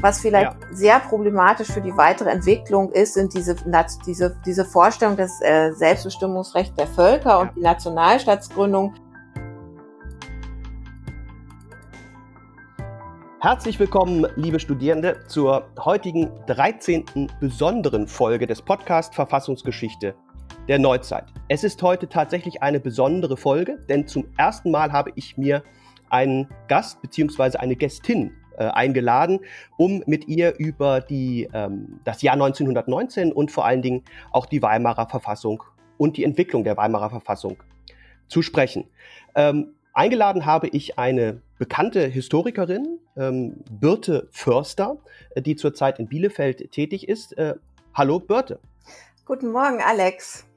Was vielleicht ja. sehr problematisch für die weitere Entwicklung ist, sind diese, diese, diese Vorstellung des äh, Selbstbestimmungsrechts der Völker ja. und die Nationalstaatsgründung. Herzlich willkommen, liebe Studierende, zur heutigen 13. besonderen Folge des Podcast Verfassungsgeschichte der Neuzeit. Es ist heute tatsächlich eine besondere Folge, denn zum ersten Mal habe ich mir einen Gast bzw. eine Gästin äh, eingeladen, um mit ihr über die, ähm, das Jahr 1919 und vor allen Dingen auch die Weimarer Verfassung und die Entwicklung der Weimarer Verfassung zu sprechen. Ähm, eingeladen habe ich eine bekannte Historikerin, ähm, Birte Förster, äh, die zurzeit in Bielefeld tätig ist. Äh, hallo Birte. Guten Morgen, Alex.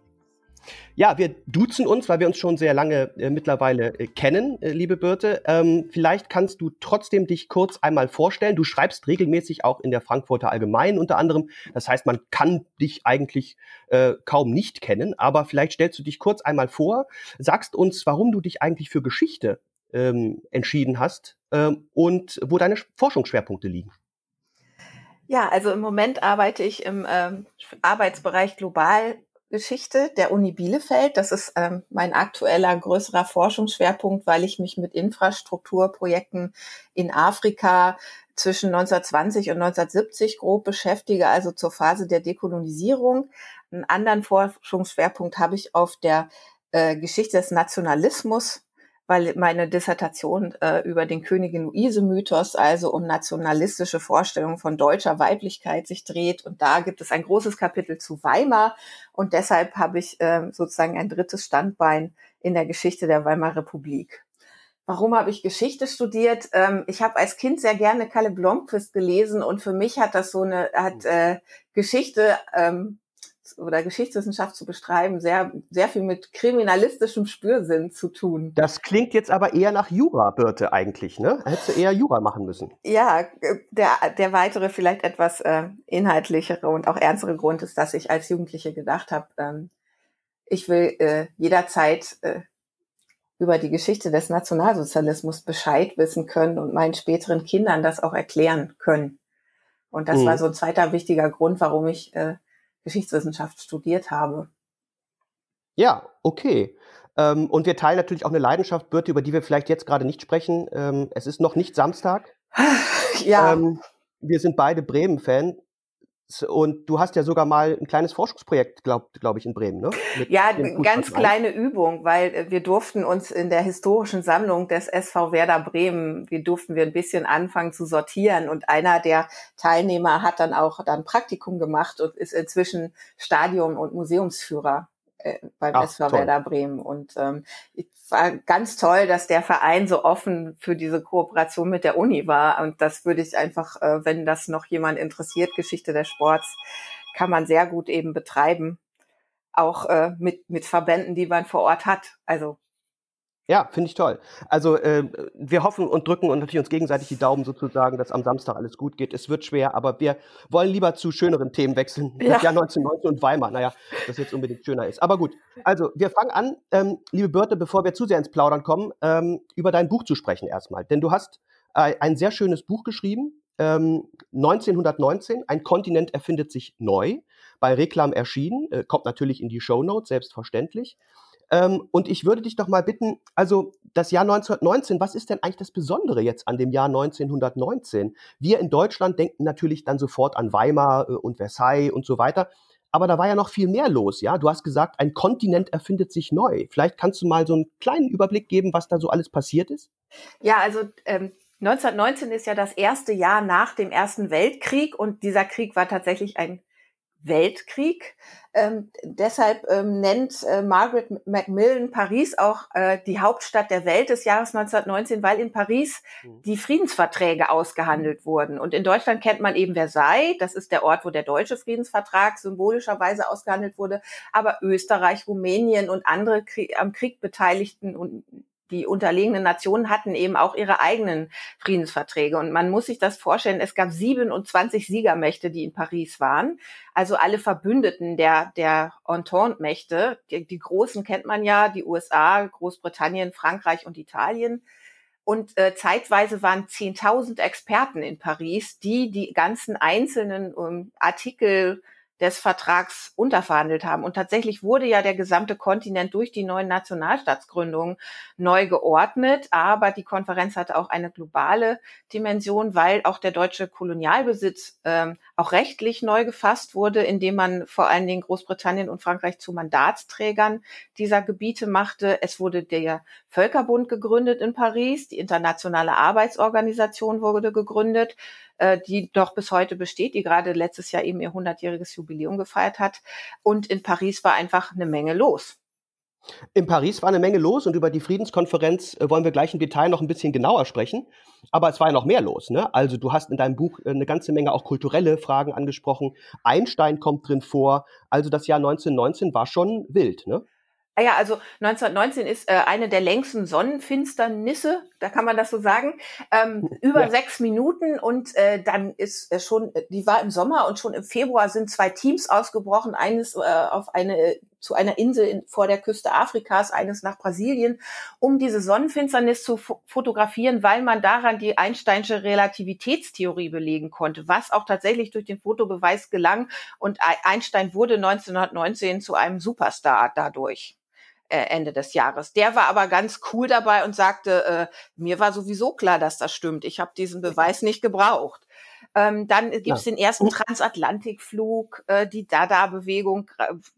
Ja, wir duzen uns, weil wir uns schon sehr lange äh, mittlerweile äh, kennen, äh, liebe Birte. Ähm, vielleicht kannst du trotzdem dich kurz einmal vorstellen. Du schreibst regelmäßig auch in der Frankfurter Allgemeinen unter anderem. Das heißt, man kann dich eigentlich äh, kaum nicht kennen, aber vielleicht stellst du dich kurz einmal vor, sagst uns, warum du dich eigentlich für Geschichte ähm, entschieden hast ähm, und wo deine Forschungsschwerpunkte liegen. Ja, also im Moment arbeite ich im ähm, Arbeitsbereich Globalgeschichte der Uni Bielefeld. Das ist ähm, mein aktueller größerer Forschungsschwerpunkt, weil ich mich mit Infrastrukturprojekten in Afrika zwischen 1920 und 1970 grob beschäftige, also zur Phase der Dekolonisierung. Einen anderen Forschungsschwerpunkt habe ich auf der äh, Geschichte des Nationalismus weil meine Dissertation äh, über den Königin-Luise-Mythos, also um nationalistische Vorstellungen von deutscher Weiblichkeit sich dreht. Und da gibt es ein großes Kapitel zu Weimar. Und deshalb habe ich äh, sozusagen ein drittes Standbein in der Geschichte der Weimarer Republik. Warum habe ich Geschichte studiert? Ähm, ich habe als Kind sehr gerne Kalle Blomqvist gelesen und für mich hat das so eine, hat äh, Geschichte ähm, oder Geschichtswissenschaft zu beschreiben, sehr, sehr viel mit kriminalistischem Spürsinn zu tun. Das klingt jetzt aber eher nach Jura, Birte, eigentlich, ne? Hättest du eher Jura machen müssen. Ja, der, der weitere, vielleicht etwas äh, inhaltlichere und auch ernstere Grund ist, dass ich als Jugendliche gedacht habe, ähm, ich will äh, jederzeit äh, über die Geschichte des Nationalsozialismus Bescheid wissen können und meinen späteren Kindern das auch erklären können. Und das mhm. war so ein zweiter wichtiger Grund, warum ich äh, Geschichtswissenschaft studiert habe. Ja, okay. Ähm, und wir teilen natürlich auch eine Leidenschaft, Birte, über die wir vielleicht jetzt gerade nicht sprechen. Ähm, es ist noch nicht Samstag. ja. Ähm, wir sind beide Bremen-Fan. Und du hast ja sogar mal ein kleines Forschungsprojekt, glaube glaub ich, in Bremen, ne? Mit ja, ganz kleine Übung, weil äh, wir durften uns in der historischen Sammlung des SV Werder Bremen, wir durften wir ein bisschen anfangen zu sortieren. Und einer der Teilnehmer hat dann auch dann Praktikum gemacht und ist inzwischen Stadion- und Museumsführer äh, beim Ach, SV toll. Werder Bremen. Und ähm, ich war ganz toll, dass der Verein so offen für diese Kooperation mit der Uni war. Und das würde ich einfach, äh, wenn das noch jemand interessiert, Geschichte des Sports, kann man sehr gut eben betreiben. Auch äh, mit, mit Verbänden, die man vor Ort hat. Also ja, finde ich toll. Also äh, wir hoffen und drücken und natürlich uns gegenseitig die Daumen sozusagen, dass am Samstag alles gut geht. Es wird schwer, aber wir wollen lieber zu schöneren Themen wechseln. Ja. Das Jahr 1919 und Weimar. Naja, das jetzt unbedingt schöner ist. Aber gut, also wir fangen an, ähm, liebe Birte, bevor wir zu sehr ins Plaudern kommen, ähm, über dein Buch zu sprechen erstmal. Denn du hast äh, ein sehr schönes Buch geschrieben, ähm, 1919, ein Kontinent erfindet sich neu, bei Reklam erschienen, äh, kommt natürlich in die Show Notes, selbstverständlich. Ähm, und ich würde dich doch mal bitten, also das Jahr 1919, was ist denn eigentlich das Besondere jetzt an dem Jahr 1919? Wir in Deutschland denken natürlich dann sofort an Weimar äh, und Versailles und so weiter. Aber da war ja noch viel mehr los, ja? Du hast gesagt, ein Kontinent erfindet sich neu. Vielleicht kannst du mal so einen kleinen Überblick geben, was da so alles passiert ist? Ja, also ähm, 1919 ist ja das erste Jahr nach dem Ersten Weltkrieg und dieser Krieg war tatsächlich ein Weltkrieg. Ähm, deshalb ähm, nennt äh, Margaret Macmillan Paris auch äh, die Hauptstadt der Welt des Jahres 1919, weil in Paris mhm. die Friedensverträge ausgehandelt wurden. Und in Deutschland kennt man eben Versailles, das ist der Ort, wo der deutsche Friedensvertrag symbolischerweise ausgehandelt wurde. Aber Österreich, Rumänien und andere Krieg, am Krieg beteiligten und die unterlegenen Nationen hatten eben auch ihre eigenen Friedensverträge. Und man muss sich das vorstellen, es gab 27 Siegermächte, die in Paris waren. Also alle Verbündeten der, der Entente-Mächte. Die, die großen kennt man ja, die USA, Großbritannien, Frankreich und Italien. Und äh, zeitweise waren 10.000 Experten in Paris, die die ganzen einzelnen ähm, Artikel des Vertrags unterverhandelt haben. Und tatsächlich wurde ja der gesamte Kontinent durch die neuen Nationalstaatsgründungen neu geordnet. Aber die Konferenz hatte auch eine globale Dimension, weil auch der deutsche Kolonialbesitz ähm, auch rechtlich neu gefasst wurde, indem man vor allen Dingen Großbritannien und Frankreich zu Mandatsträgern dieser Gebiete machte. Es wurde der Völkerbund gegründet in Paris, die Internationale Arbeitsorganisation wurde gegründet. Äh, die doch bis heute besteht, die gerade letztes Jahr eben ihr 100-jähriges Jubiläum gefeiert hat. Und in Paris war einfach eine Menge los. In Paris war eine Menge los und über die Friedenskonferenz äh, wollen wir gleich im Detail noch ein bisschen genauer sprechen. Aber es war ja noch mehr los. Ne? Also du hast in deinem Buch äh, eine ganze Menge auch kulturelle Fragen angesprochen. Einstein kommt drin vor. Also das Jahr 1919 war schon wild. Ne? Ah ja, also 1919 ist äh, eine der längsten Sonnenfinsternisse, da kann man das so sagen, ähm, über ja. sechs Minuten und äh, dann ist äh, schon, die war im Sommer und schon im Februar sind zwei Teams ausgebrochen, eines äh, auf eine zu einer Insel in, vor der Küste Afrikas, eines nach Brasilien, um diese Sonnenfinsternis zu fotografieren, weil man daran die Einsteinsche Relativitätstheorie belegen konnte, was auch tatsächlich durch den Fotobeweis gelang. Und Einstein wurde 1919 zu einem Superstar dadurch. Äh, Ende des Jahres. Der war aber ganz cool dabei und sagte, äh, mir war sowieso klar, dass das stimmt. Ich habe diesen Beweis nicht gebraucht. Ähm, dann gibt es ja. den ersten Transatlantikflug. Äh, die Dada-Bewegung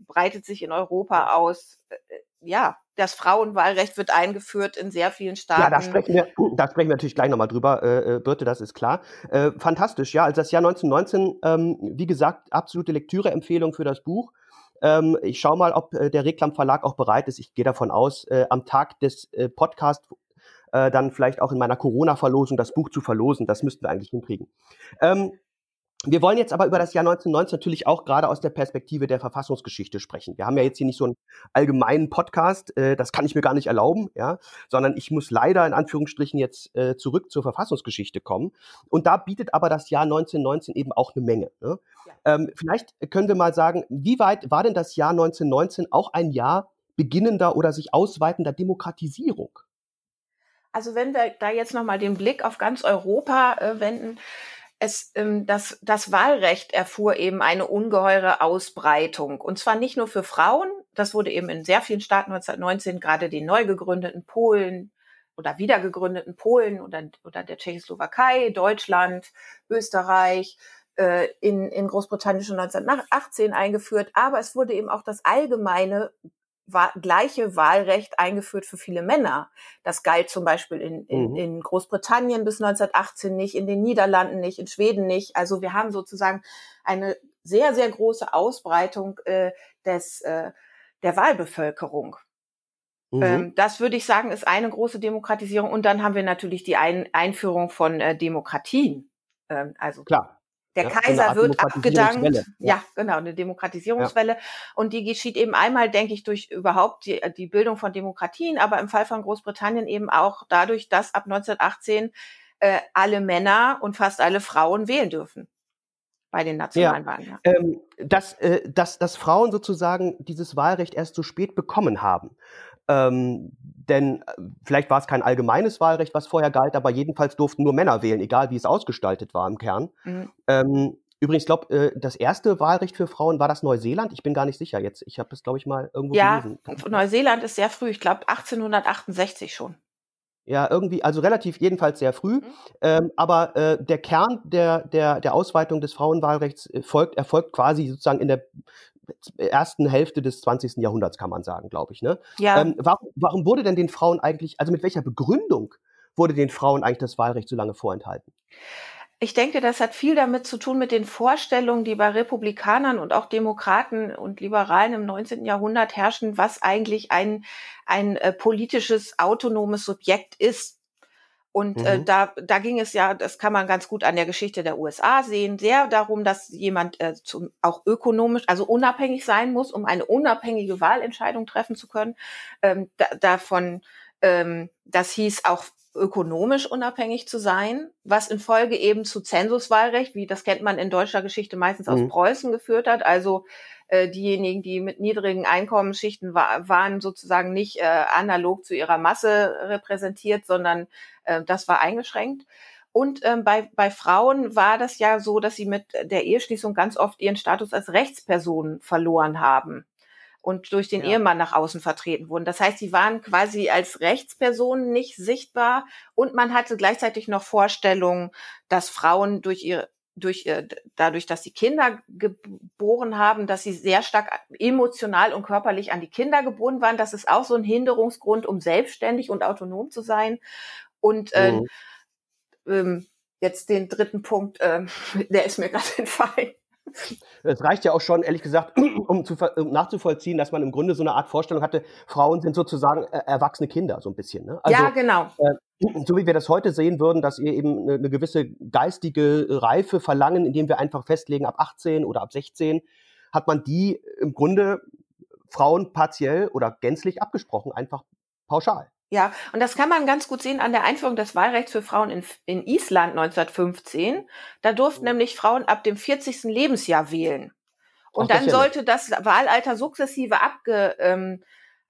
breitet sich in Europa aus. Äh, ja, das Frauenwahlrecht wird eingeführt in sehr vielen Staaten. Ja, da sprechen wir, da sprechen wir natürlich gleich nochmal drüber, äh, äh, Birte, das ist klar. Äh, fantastisch, ja. Also das Jahr 1919, ähm, wie gesagt, absolute Lektüreempfehlung für das Buch. Ähm, ich schaue mal, ob äh, der Reklam Verlag auch bereit ist. Ich gehe davon aus, äh, am Tag des äh, Podcasts äh, dann vielleicht auch in meiner Corona-Verlosung das Buch zu verlosen. Das müssten wir eigentlich hinkriegen. Ähm, wir wollen jetzt aber über das Jahr 1919 natürlich auch gerade aus der Perspektive der Verfassungsgeschichte sprechen. Wir haben ja jetzt hier nicht so einen allgemeinen Podcast, äh, das kann ich mir gar nicht erlauben, ja, sondern ich muss leider in Anführungsstrichen jetzt äh, zurück zur Verfassungsgeschichte kommen. Und da bietet aber das Jahr 1919 eben auch eine Menge. Ne? Ja. Ähm, vielleicht können wir mal sagen, wie weit war denn das Jahr 1919 auch ein Jahr beginnender oder sich ausweitender Demokratisierung? Also wenn wir da jetzt nochmal den Blick auf ganz Europa äh, wenden, es, ähm, das, das Wahlrecht erfuhr eben eine ungeheure Ausbreitung. Und zwar nicht nur für Frauen, das wurde eben in sehr vielen Staaten 1919, gerade den neu gegründeten Polen oder wiedergegründeten Polen oder, oder der Tschechoslowakei, Deutschland, Österreich, äh, in, in Großbritannien schon 1918 eingeführt, aber es wurde eben auch das allgemeine gleiche Wahlrecht eingeführt für viele Männer. Das galt zum Beispiel in, in, mhm. in Großbritannien bis 1918 nicht, in den Niederlanden nicht, in Schweden nicht. Also wir haben sozusagen eine sehr, sehr große Ausbreitung äh, des, äh, der Wahlbevölkerung. Mhm. Ähm, das würde ich sagen, ist eine große Demokratisierung. Und dann haben wir natürlich die Ein Einführung von äh, Demokratien. Ähm, also Klar. Der ja, Kaiser wird abgedankt. Ja. ja. genau, eine Demokratisierungswelle. Ja. Und die geschieht eben einmal, denke ich, durch überhaupt die, die Bildung von Demokratien, aber im Fall von Großbritannien eben auch dadurch, dass ab 1918 äh, alle Männer und fast alle Frauen wählen dürfen bei den nationalen Wahlen. Ja. Ähm, dass, äh, dass, dass Frauen sozusagen dieses Wahlrecht erst so spät bekommen haben. Ähm, denn äh, vielleicht war es kein allgemeines Wahlrecht, was vorher galt, aber jedenfalls durften nur Männer wählen, egal wie es ausgestaltet war im Kern. Mhm. Ähm, übrigens, glaube äh, das erste Wahlrecht für Frauen war das Neuseeland. Ich bin gar nicht sicher jetzt. Ich habe das, glaube ich, mal irgendwo ja, gelesen. Ja, Neuseeland ist sehr früh. Ich glaube 1868 schon. Ja, irgendwie, also relativ jedenfalls sehr früh. Mhm. Ähm, aber äh, der Kern der, der, der Ausweitung des Frauenwahlrechts äh, folgt, erfolgt quasi sozusagen in der ersten Hälfte des 20. Jahrhunderts, kann man sagen, glaube ich. Ne? Ja. Ähm, warum, warum wurde denn den Frauen eigentlich, also mit welcher Begründung wurde den Frauen eigentlich das Wahlrecht so lange vorenthalten? Ich denke, das hat viel damit zu tun mit den Vorstellungen, die bei Republikanern und auch Demokraten und Liberalen im 19. Jahrhundert herrschen, was eigentlich ein, ein äh, politisches, autonomes Subjekt ist. Und äh, mhm. äh, da, da ging es ja, das kann man ganz gut an der Geschichte der USA sehen, sehr darum, dass jemand äh, zum, auch ökonomisch, also unabhängig sein muss, um eine unabhängige Wahlentscheidung treffen zu können. Ähm, da, davon, ähm, das hieß auch ökonomisch unabhängig zu sein, was in Folge eben zu Zensuswahlrecht, wie das kennt man in deutscher Geschichte meistens aus mhm. Preußen geführt hat. Also äh, diejenigen, die mit niedrigen Einkommensschichten wa waren, sozusagen nicht äh, analog zu ihrer Masse repräsentiert, sondern äh, das war eingeschränkt. Und ähm, bei, bei Frauen war das ja so, dass sie mit der Eheschließung ganz oft ihren Status als Rechtsperson verloren haben und durch den ja. Ehemann nach außen vertreten wurden. Das heißt, sie waren quasi als Rechtspersonen nicht sichtbar und man hatte gleichzeitig noch Vorstellungen, dass Frauen durch ihre durch äh, dadurch, dass sie Kinder geboren haben, dass sie sehr stark emotional und körperlich an die Kinder gebunden waren. Das ist auch so ein Hinderungsgrund, um selbstständig und autonom zu sein. Und äh, mhm. ähm, jetzt den dritten Punkt, äh, der ist mir gerade entfallen. Es reicht ja auch schon, ehrlich gesagt, um, zu, um nachzuvollziehen, dass man im Grunde so eine Art Vorstellung hatte, Frauen sind sozusagen äh, erwachsene Kinder, so ein bisschen. Ne? Also, ja, genau. Äh, so wie wir das heute sehen würden, dass wir eben eine, eine, gewisse geistige Reife verlangen, indem wir einfach festlegen, ab 18 oder ab 16, hat man die im Grunde Frauen partiell oder gänzlich abgesprochen, einfach pauschal. Ja, und das kann man ganz gut sehen an der Einführung des Wahlrechts für Frauen in, in Island 1915. Da durften nämlich Frauen ab dem 40. Lebensjahr wählen. Und Ach, dann sollte das Wahlalter sukzessive abge, ähm,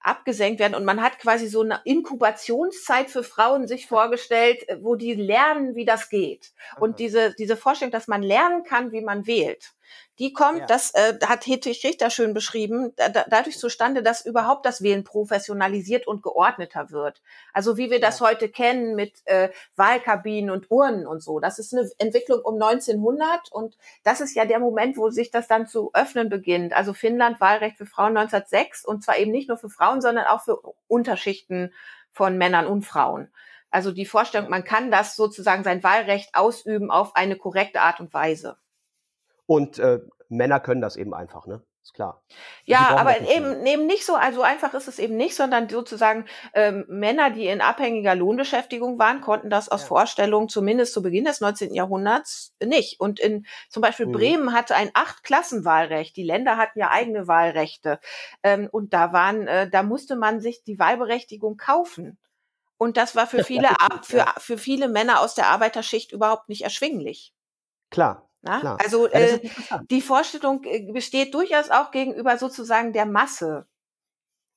abgesenkt werden. Und man hat quasi so eine Inkubationszeit für Frauen sich vorgestellt, wo die lernen, wie das geht. Und diese, diese Vorstellung, dass man lernen kann, wie man wählt die kommt, ja. das äh, hat Hedwig Richter schön beschrieben, da, dadurch zustande, dass überhaupt das Wählen professionalisiert und geordneter wird. Also wie wir das heute kennen mit äh, Wahlkabinen und Urnen und so. Das ist eine Entwicklung um 1900 und das ist ja der Moment, wo sich das dann zu öffnen beginnt. Also Finnland Wahlrecht für Frauen 1906 und zwar eben nicht nur für Frauen, sondern auch für Unterschichten von Männern und Frauen. Also die Vorstellung, man kann das sozusagen sein Wahlrecht ausüben auf eine korrekte Art und Weise. Und äh, Männer können das eben einfach, ne? Ist klar. Ja, aber eben, eben nicht so, also einfach ist es eben nicht, sondern sozusagen ähm, Männer, die in abhängiger Lohnbeschäftigung waren, konnten das aus ja. Vorstellungen zumindest zu Beginn des 19. Jahrhunderts nicht. Und in zum Beispiel mhm. Bremen hatte ein Acht-Klassenwahlrecht. Die Länder hatten ja eigene Wahlrechte. Ähm, und da waren, äh, da musste man sich die Wahlberechtigung kaufen. Und das war für viele, für, für viele Männer aus der Arbeiterschicht überhaupt nicht erschwinglich. Klar, na? Also ja, äh, die Vorstellung äh, besteht durchaus auch gegenüber sozusagen der Masse,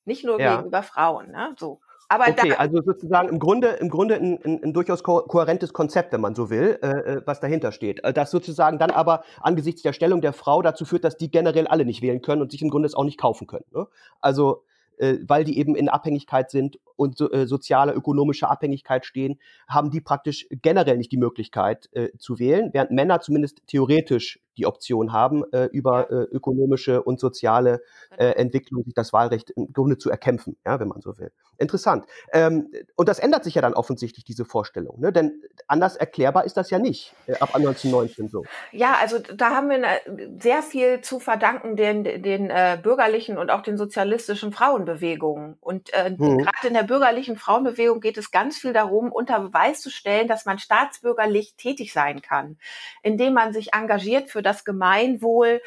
nicht nur ja. gegenüber Frauen. Ne? So. Aber okay, da, also sozusagen im Grunde, im Grunde ein, ein, ein durchaus ko kohärentes Konzept, wenn man so will, äh, äh was dahinter steht. Äh, das sozusagen dann aber angesichts der Stellung der Frau dazu führt, dass die generell alle nicht wählen können und sich im Grunde es auch nicht kaufen können. Ne? Also äh, weil die eben in Abhängigkeit sind und so, äh, soziale, ökonomische Abhängigkeit stehen, haben die praktisch generell nicht die Möglichkeit äh, zu wählen, während Männer zumindest theoretisch die Option haben, äh, über äh, ökonomische und soziale äh, Entwicklung sich das Wahlrecht im Grunde zu erkämpfen, ja, wenn man so will. Interessant. Ähm, und das ändert sich ja dann offensichtlich, diese Vorstellung. Ne? Denn anders erklärbar ist das ja nicht äh, ab 1919 so. Ja, also da haben wir sehr viel zu verdanken den, den äh, bürgerlichen und auch den sozialistischen Frauenbewegungen. Und äh, mhm. gerade in der bürgerlichen Frauenbewegung geht es ganz viel darum, unter Beweis zu stellen, dass man staatsbürgerlich tätig sein kann, indem man sich engagiert für das Gemeinwohl.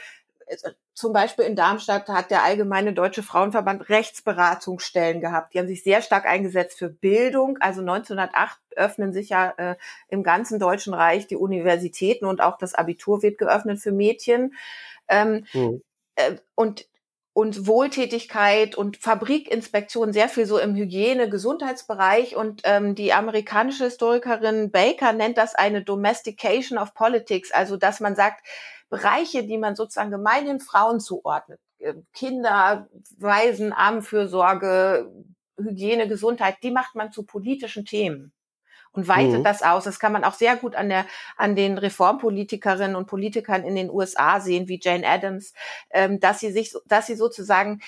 Also, zum Beispiel in Darmstadt hat der Allgemeine Deutsche Frauenverband Rechtsberatungsstellen gehabt. Die haben sich sehr stark eingesetzt für Bildung. Also 1908 öffnen sich ja äh, im ganzen Deutschen Reich die Universitäten und auch das Abitur wird geöffnet für Mädchen. Ähm, mhm. äh, und und Wohltätigkeit und Fabrikinspektion sehr viel so im Hygiene, Gesundheitsbereich. Und ähm, die amerikanische Historikerin Baker nennt das eine Domestication of Politics, also dass man sagt, Bereiche, die man sozusagen gemeinen Frauen zuordnet, äh, Kinder, Waisen, Armenfürsorge, Hygiene, Gesundheit, die macht man zu politischen Themen und weitet mhm. das aus. Das kann man auch sehr gut an der an den Reformpolitikerinnen und Politikern in den USA sehen, wie Jane Addams, ähm, dass sie sich, dass sie sozusagen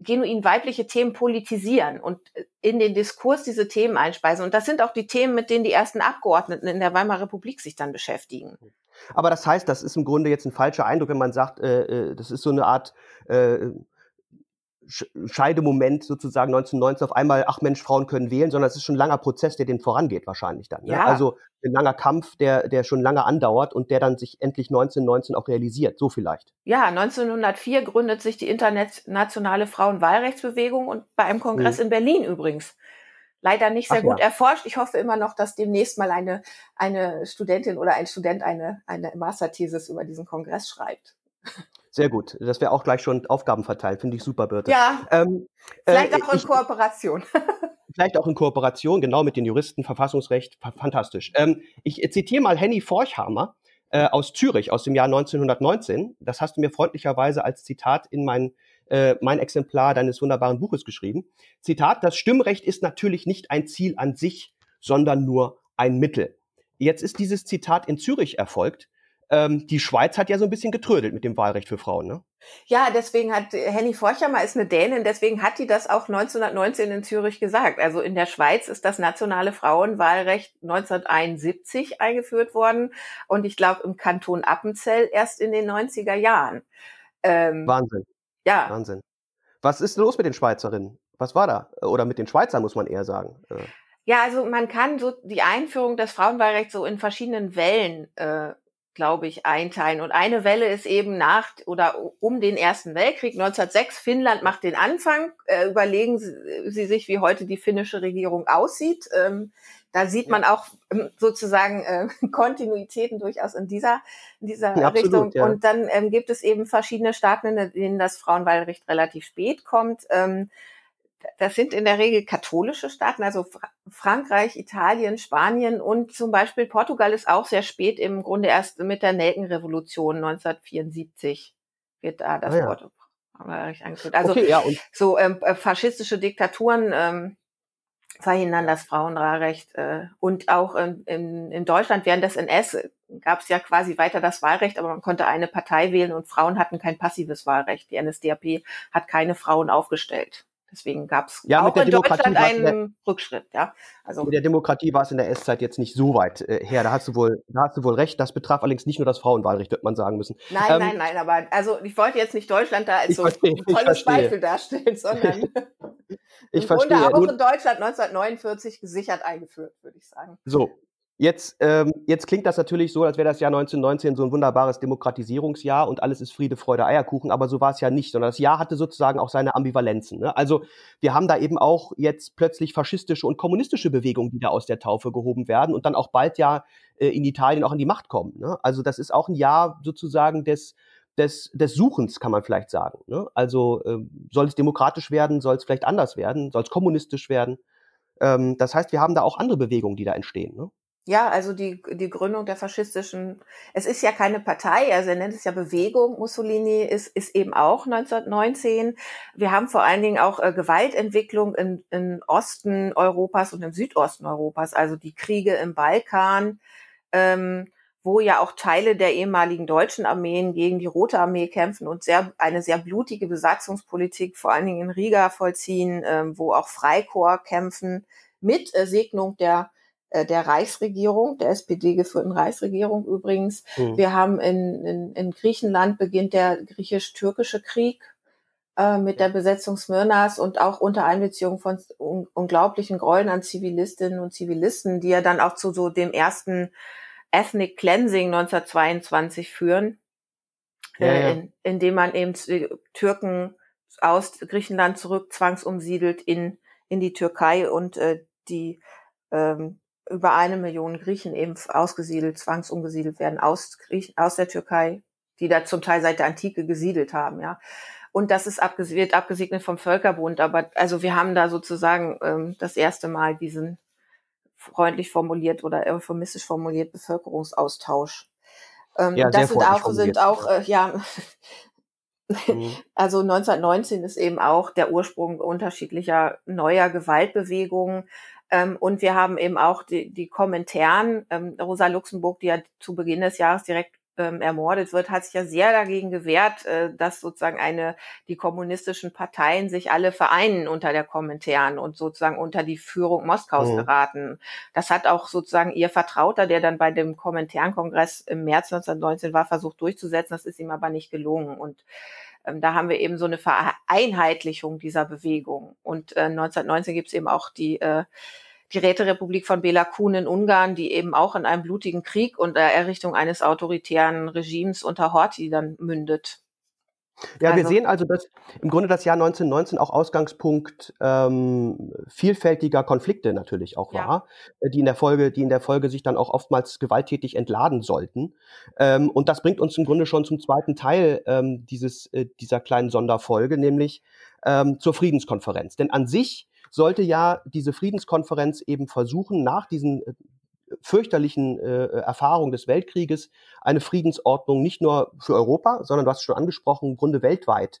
genuin weibliche Themen politisieren und äh, in den Diskurs diese Themen einspeisen. Und das sind auch die Themen, mit denen die ersten Abgeordneten in der Weimarer Republik sich dann beschäftigen. Aber das heißt, das ist im Grunde jetzt ein falscher Eindruck, wenn man sagt, äh, äh das ist so eine Art äh, Scheidemoment sozusagen 1919 auf einmal, ach Mensch, Frauen können wählen, sondern es ist schon ein langer Prozess, der den vorangeht wahrscheinlich dann. Ne? Ja. Also ein langer Kampf, der, der schon lange andauert und der dann sich endlich 1919 auch realisiert, so vielleicht. Ja, 1904 gründet sich die internationale Frauenwahlrechtsbewegung und bei einem Kongress mhm. in Berlin übrigens. Leider nicht sehr ach, gut ja. erforscht. Ich hoffe immer noch, dass demnächst mal eine, eine Studentin oder ein Student eine, eine Masterthesis über diesen Kongress schreibt. Sehr gut. Das wäre auch gleich schon Aufgaben verteilen. Finde ich super, Birte. Ja. Ähm, vielleicht äh, auch in ich, Kooperation. vielleicht auch in Kooperation, genau mit den Juristen, Verfassungsrecht. Fantastisch. Ähm, ich zitiere mal Henny Forchhammer äh, aus Zürich aus dem Jahr 1919. Das hast du mir freundlicherweise als Zitat in mein, äh, mein Exemplar deines wunderbaren Buches geschrieben. Zitat, das Stimmrecht ist natürlich nicht ein Ziel an sich, sondern nur ein Mittel. Jetzt ist dieses Zitat in Zürich erfolgt ähm, die Schweiz hat ja so ein bisschen getrödelt mit dem Wahlrecht für Frauen, ne? Ja, deswegen hat Henny Forchamer ist eine Dänin, deswegen hat die das auch 1919 in Zürich gesagt. Also in der Schweiz ist das nationale Frauenwahlrecht 1971 eingeführt worden und ich glaube im Kanton Appenzell erst in den 90er Jahren. Ähm, Wahnsinn. Ja. Wahnsinn. Was ist los mit den Schweizerinnen? Was war da? Oder mit den Schweizern, muss man eher sagen. Äh. Ja, also man kann so die Einführung des Frauenwahlrechts so in verschiedenen Wellen äh, glaube ich, einteilen. Und eine Welle ist eben nach oder um den Ersten Weltkrieg 1906. Finnland macht den Anfang. Äh, überlegen Sie, Sie, sich, wie heute die finnische Regierung aussieht. Ähm, da sieht man auch ähm, sozusagen äh, Kontinuitäten durchaus in dieser, in dieser ja, Richtung. Absolut, ja. Und dann ähm, gibt es eben verschiedene Staaten, in denen das Frauenwahlrecht relativ spät kommt. Ähm, das sind in der Regel katholische Staaten, also Frankreich, Italien, Spanien und zum Beispiel Portugal ist auch sehr spät, im Grunde erst mit der Nelkenrevolution 1974 wird da das ah, ja. Wort eingeführt. Also okay, ja, so ähm, äh, faschistische Diktaturen ähm, verhindern das Frauenwahlrecht. Äh, und auch in, in, in Deutschland während des NS gab es ja quasi weiter das Wahlrecht, aber man konnte eine Partei wählen und Frauen hatten kein passives Wahlrecht. Die NSDAP hat keine Frauen aufgestellt. Deswegen gab es ja, auch in Deutschland einen der, Rückschritt. Ja, also mit der Demokratie war es in der S-Zeit jetzt nicht so weit äh, her. Da hast du wohl, da hast du wohl recht. Das betraf allerdings nicht nur das Frauenwahlrecht, wird man sagen müssen. Nein, ähm, nein, nein. Aber also ich wollte jetzt nicht Deutschland da als so verstehe, ein tolles Beispiel darstellen, sondern ich im verstehe. Grunde auch in Deutschland 1949 gesichert eingeführt, würde ich sagen. So, Jetzt, ähm, jetzt klingt das natürlich so, als wäre das Jahr 1919 so ein wunderbares Demokratisierungsjahr und alles ist Friede, Freude, Eierkuchen, aber so war es ja nicht, sondern das Jahr hatte sozusagen auch seine Ambivalenzen. Ne? Also wir haben da eben auch jetzt plötzlich faschistische und kommunistische Bewegungen, die da aus der Taufe gehoben werden und dann auch bald ja äh, in Italien auch an die Macht kommen. Ne? Also das ist auch ein Jahr sozusagen des, des, des Suchens, kann man vielleicht sagen. Ne? Also äh, soll es demokratisch werden, soll es vielleicht anders werden, soll es kommunistisch werden. Ähm, das heißt, wir haben da auch andere Bewegungen, die da entstehen. Ne? Ja, also die, die Gründung der faschistischen, es ist ja keine Partei, also er nennt es ja Bewegung. Mussolini ist, ist eben auch 1919. Wir haben vor allen Dingen auch äh, Gewaltentwicklung im, im Osten Europas und im Südosten Europas, also die Kriege im Balkan, ähm, wo ja auch Teile der ehemaligen deutschen Armeen gegen die Rote Armee kämpfen und sehr, eine sehr blutige Besatzungspolitik, vor allen Dingen in Riga vollziehen, ähm, wo auch Freikorps kämpfen mit äh, Segnung der der Reichsregierung, der SPD geführten Reichsregierung übrigens. Mhm. Wir haben in, in, in Griechenland beginnt der griechisch-türkische Krieg äh, mit der Besetzung Smyrnas und auch unter Einbeziehung von un unglaublichen Gräueln an Zivilistinnen und Zivilisten, die ja dann auch zu so dem ersten Ethnic Cleansing 1922 führen, ja, äh. In, indem man eben Türken aus Griechenland zurück zwangsumsiedelt in, in die Türkei und äh, die ähm, über eine Million Griechen eben ausgesiedelt, zwangsumgesiedelt werden aus, Griechen, aus der Türkei, die da zum Teil seit der Antike gesiedelt haben, ja. Und das ist abges wird abgesegnet vom Völkerbund. Aber also wir haben da sozusagen ähm, das erste Mal diesen freundlich formuliert oder euphemistisch formuliert Bevölkerungsaustausch. Ähm, ja, das sind auch, sind auch, äh, ja, mhm. also 1919 ist eben auch der Ursprung unterschiedlicher neuer Gewaltbewegungen. Ähm, und wir haben eben auch die, die Kommentaren. Ähm, Rosa Luxemburg, die ja zu Beginn des Jahres direkt ähm, ermordet wird, hat sich ja sehr dagegen gewehrt, äh, dass sozusagen eine die kommunistischen Parteien sich alle vereinen unter der Kommentaren und sozusagen unter die Führung Moskaus mhm. geraten. Das hat auch sozusagen ihr Vertrauter, der dann bei dem Kommentärenkongress im März 1919 war, versucht durchzusetzen. Das ist ihm aber nicht gelungen und ähm, da haben wir eben so eine Vereinheitlichung dieser Bewegung. Und äh, 1919 gibt es eben auch die, äh, die Räterepublik von Bela Kun in Ungarn, die eben auch in einem blutigen Krieg und der Errichtung eines autoritären Regimes unter Horthy dann mündet. Ja, also, wir sehen also, dass im Grunde das Jahr 1919 auch Ausgangspunkt ähm, vielfältiger Konflikte natürlich auch ja. war, äh, die in der Folge, die in der Folge sich dann auch oftmals gewalttätig entladen sollten. Ähm, und das bringt uns im Grunde schon zum zweiten Teil ähm, dieses äh, dieser kleinen Sonderfolge, nämlich ähm, zur Friedenskonferenz. Denn an sich sollte ja diese Friedenskonferenz eben versuchen, nach diesen äh, fürchterlichen äh, Erfahrungen des Weltkrieges eine Friedensordnung nicht nur für Europa, sondern du hast es schon angesprochen, im Grunde weltweit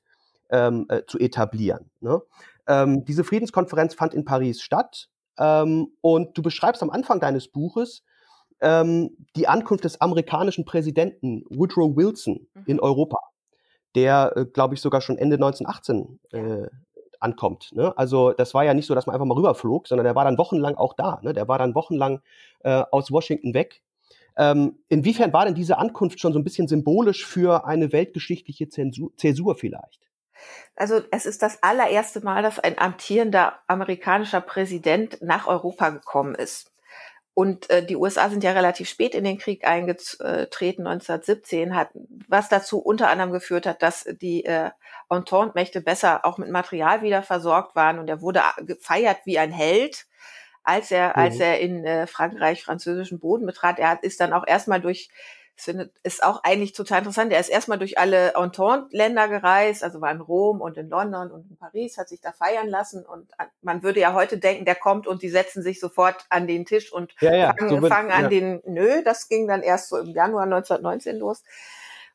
ähm, äh, zu etablieren. Ne? Ähm, diese Friedenskonferenz fand in Paris statt ähm, und du beschreibst am Anfang deines Buches ähm, die Ankunft des amerikanischen Präsidenten Woodrow Wilson mhm. in Europa, der, äh, glaube ich, sogar schon Ende 1918 äh, ankommt. Ne? Also das war ja nicht so, dass man einfach mal rüberflog, sondern der war dann wochenlang auch da. Ne? Der war dann wochenlang äh, aus Washington weg. Ähm, inwiefern war denn diese Ankunft schon so ein bisschen symbolisch für eine weltgeschichtliche Zensur, Zäsur vielleicht? Also es ist das allererste Mal, dass ein amtierender amerikanischer Präsident nach Europa gekommen ist. Und äh, die USA sind ja relativ spät in den Krieg eingetreten, 1917, hat, was dazu unter anderem geführt hat, dass die äh, Entente-Mächte besser auch mit Material wieder versorgt waren. Und er wurde gefeiert wie ein Held, als er, mhm. als er in äh, Frankreich französischen Boden betrat. Er hat, ist dann auch erstmal durch finde, ist auch eigentlich total interessant. Er ist erstmal durch alle Entente-Länder gereist, also war in Rom und in London und in Paris, hat sich da feiern lassen. Und man würde ja heute denken, der kommt und die setzen sich sofort an den Tisch und ja, ja, fangen, so wird, fangen an ja. den, nö, das ging dann erst so im Januar 1919 los.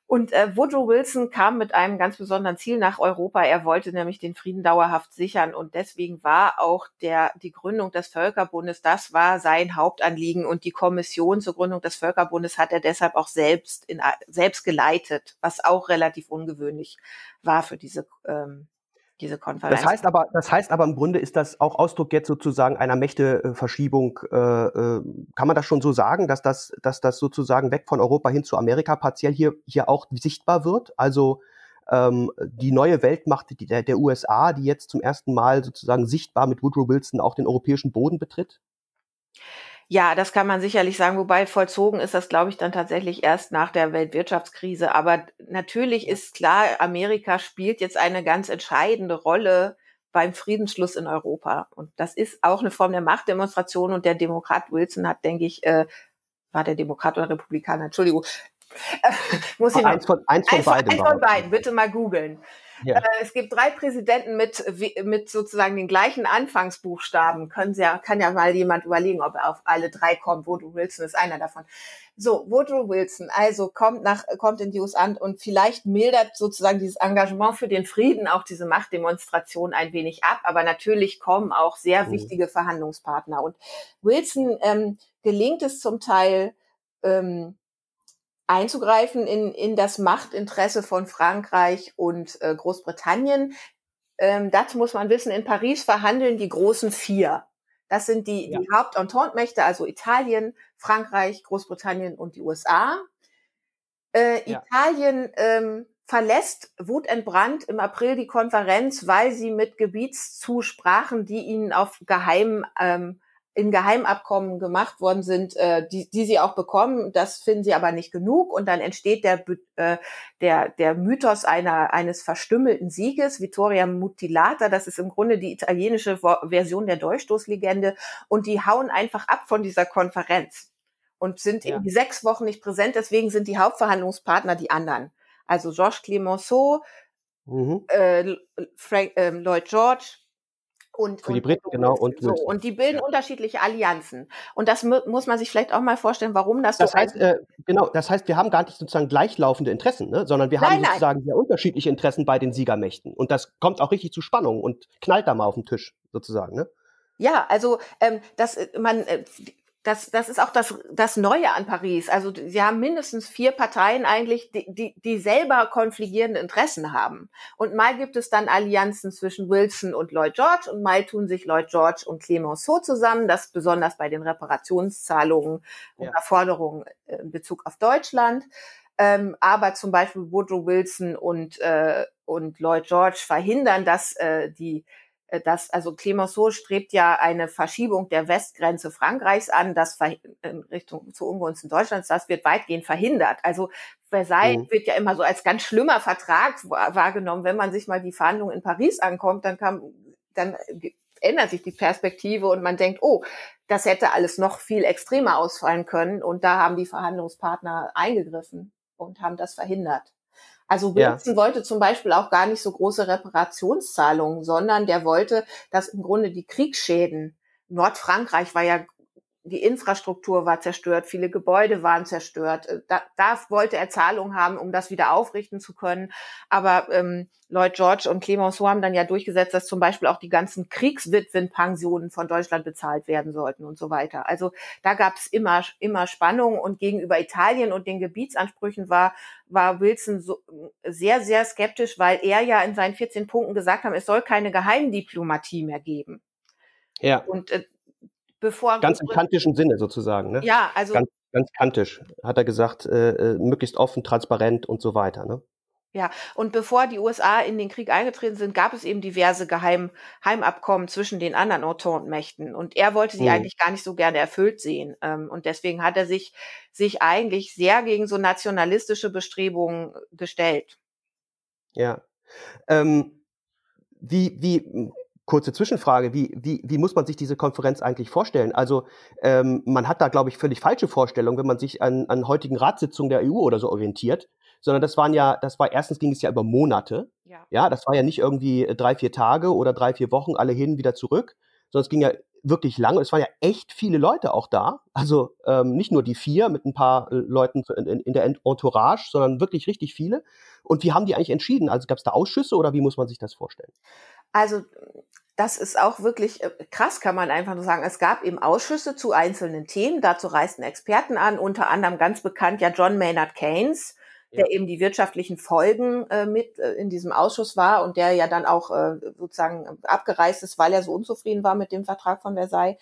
Und äh, Woodrow Wilson kam mit einem ganz besonderen Ziel nach Europa. Er wollte nämlich den Frieden dauerhaft sichern und deswegen war auch der die Gründung des Völkerbundes, das war sein Hauptanliegen und die Kommission zur Gründung des Völkerbundes hat er deshalb auch selbst in, selbst geleitet, was auch relativ ungewöhnlich war für diese ähm, diese Konferenz. Das heißt aber, das heißt aber im Grunde ist das auch Ausdruck jetzt sozusagen einer Mächteverschiebung. Äh, äh, kann man das schon so sagen, dass das, dass das sozusagen weg von Europa hin zu Amerika partiell hier, hier auch sichtbar wird? Also ähm, die neue Weltmacht die, der, der USA, die jetzt zum ersten Mal sozusagen sichtbar mit Woodrow Wilson auch den europäischen Boden betritt? Ja, das kann man sicherlich sagen, wobei vollzogen ist das, glaube ich, dann tatsächlich erst nach der Weltwirtschaftskrise. Aber natürlich ist klar, Amerika spielt jetzt eine ganz entscheidende Rolle beim Friedensschluss in Europa. Und das ist auch eine Form der Machtdemonstration. Und der Demokrat Wilson hat, denke ich, äh, war der Demokrat oder Republikaner, Entschuldigung, muss ich eins, von, eins von eins, beiden. Eins von beiden, bitte mal googeln. Ja. Äh, es gibt drei Präsidenten mit, mit sozusagen den gleichen Anfangsbuchstaben. Können Sie ja, kann ja mal jemand überlegen, ob er auf alle drei kommt. Woodrow Wilson ist einer davon. So, Woodrow Wilson, also kommt nach, kommt in die USA und vielleicht mildert sozusagen dieses Engagement für den Frieden auch diese Machtdemonstration ein wenig ab. Aber natürlich kommen auch sehr mhm. wichtige Verhandlungspartner. Und Wilson ähm, gelingt es zum Teil, ähm, einzugreifen in, in das Machtinteresse von Frankreich und äh, Großbritannien. Ähm, dazu muss man wissen, in Paris verhandeln die großen vier. Das sind die, ja. die Haupt-Entente-Mächte, also Italien, Frankreich, Großbritannien und die USA. Äh, ja. Italien ähm, verlässt wutentbrannt im April die Konferenz, weil sie mit Gebietszusprachen, die ihnen auf geheim ähm, in Geheimabkommen gemacht worden sind, äh, die, die sie auch bekommen. Das finden sie aber nicht genug. Und dann entsteht der, äh, der, der Mythos einer, eines verstümmelten Sieges, Vittoria Mutilata. Das ist im Grunde die italienische Version der Dolchstoßlegende. Und die hauen einfach ab von dieser Konferenz und sind ja. die sechs Wochen nicht präsent. Deswegen sind die Hauptverhandlungspartner die anderen. Also Georges Clemenceau, mhm. äh, Frank, äh, Lloyd George, und, Für die Briten, genau. Und, so, und die bilden ja. unterschiedliche Allianzen. Und das muss man sich vielleicht auch mal vorstellen, warum das, das so heißt. Äh, genau, das heißt, wir haben gar nicht sozusagen gleichlaufende Interessen, ne? sondern wir haben nein, sozusagen nein. sehr unterschiedliche Interessen bei den Siegermächten. Und das kommt auch richtig zu Spannungen und knallt da mal auf den Tisch, sozusagen. Ne? Ja, also ähm, das, äh, man, äh, das, das ist auch das, das Neue an Paris. Also sie haben mindestens vier Parteien eigentlich, die, die, die selber konfligierende Interessen haben. Und mal gibt es dann Allianzen zwischen Wilson und Lloyd George und mal tun sich Lloyd George und Clemenceau zusammen, das besonders bei den Reparationszahlungen ja. oder Forderungen in Bezug auf Deutschland. Ähm, aber zum Beispiel Woodrow Wilson und, äh, und Lloyd George verhindern, dass äh, die äh, das, also Clemenceau strebt ja eine Verschiebung der Westgrenze Frankreichs an, das in Richtung zu Ungunsten Deutschlands, das wird weitgehend verhindert. Also Versailles mhm. wird ja immer so als ganz schlimmer Vertrag wahrgenommen. Wenn man sich mal die Verhandlungen in Paris ankommt, dann kann, dann ändert sich die Perspektive und man denkt, oh, das hätte alles noch viel extremer ausfallen können. Und da haben die Verhandlungspartner eingegriffen und haben das verhindert. Also Wilson ja. wollte zum Beispiel auch gar nicht so große Reparationszahlungen, sondern der wollte, dass im Grunde die Kriegsschäden Nordfrankreich war ja die Infrastruktur war zerstört, viele Gebäude waren zerstört. Äh, da, da wollte er Zahlungen haben, um das wieder aufrichten zu können. Aber ähm, Lloyd George und Clemenceau haben dann ja durchgesetzt, dass zum Beispiel auch die ganzen Kriegswitwenpensionen von Deutschland bezahlt werden sollten und so weiter. Also da gab es immer, immer Spannungen und gegenüber Italien und den Gebietsansprüchen war, war Wilson so, sehr, sehr skeptisch, weil er ja in seinen 14 Punkten gesagt hat, es soll keine Geheimdiplomatie mehr geben. Ja. Und äh, bevor ganz im kantischen Sinne sozusagen, ne? Ja, also ganz, ganz kantisch hat er gesagt, äh, äh, möglichst offen, transparent und so weiter, ne? Ja, und bevor die USA in den Krieg eingetreten sind, gab es eben diverse Geheim Heimabkommen zwischen den anderen Entente-Mächten. Und er wollte sie hm. eigentlich gar nicht so gerne erfüllt sehen. Ähm, und deswegen hat er sich, sich eigentlich sehr gegen so nationalistische Bestrebungen gestellt. Ja. Ähm, wie, wie Kurze Zwischenfrage, wie, wie, wie muss man sich diese Konferenz eigentlich vorstellen? Also ähm, man hat da, glaube ich, völlig falsche Vorstellungen, wenn man sich an, an heutigen Ratssitzungen der EU oder so orientiert, sondern das waren ja, das war erstens ging es ja über Monate. Ja. ja, das war ja nicht irgendwie drei, vier Tage oder drei, vier Wochen, alle hin, wieder zurück, sondern es ging ja wirklich lange. Es waren ja echt viele Leute auch da. Also ähm, nicht nur die vier mit ein paar äh, Leuten in, in, in der Entourage, sondern wirklich richtig viele. Und wie haben die eigentlich entschieden? Also gab es da Ausschüsse oder wie muss man sich das vorstellen? Also das ist auch wirklich äh, krass, kann man einfach nur sagen. Es gab eben Ausschüsse zu einzelnen Themen. Dazu reisten Experten an, unter anderem ganz bekannt ja John Maynard Keynes, der eben die wirtschaftlichen Folgen äh, mit äh, in diesem Ausschuss war und der ja dann auch äh, sozusagen abgereist ist, weil er so unzufrieden war mit dem Vertrag von Versailles.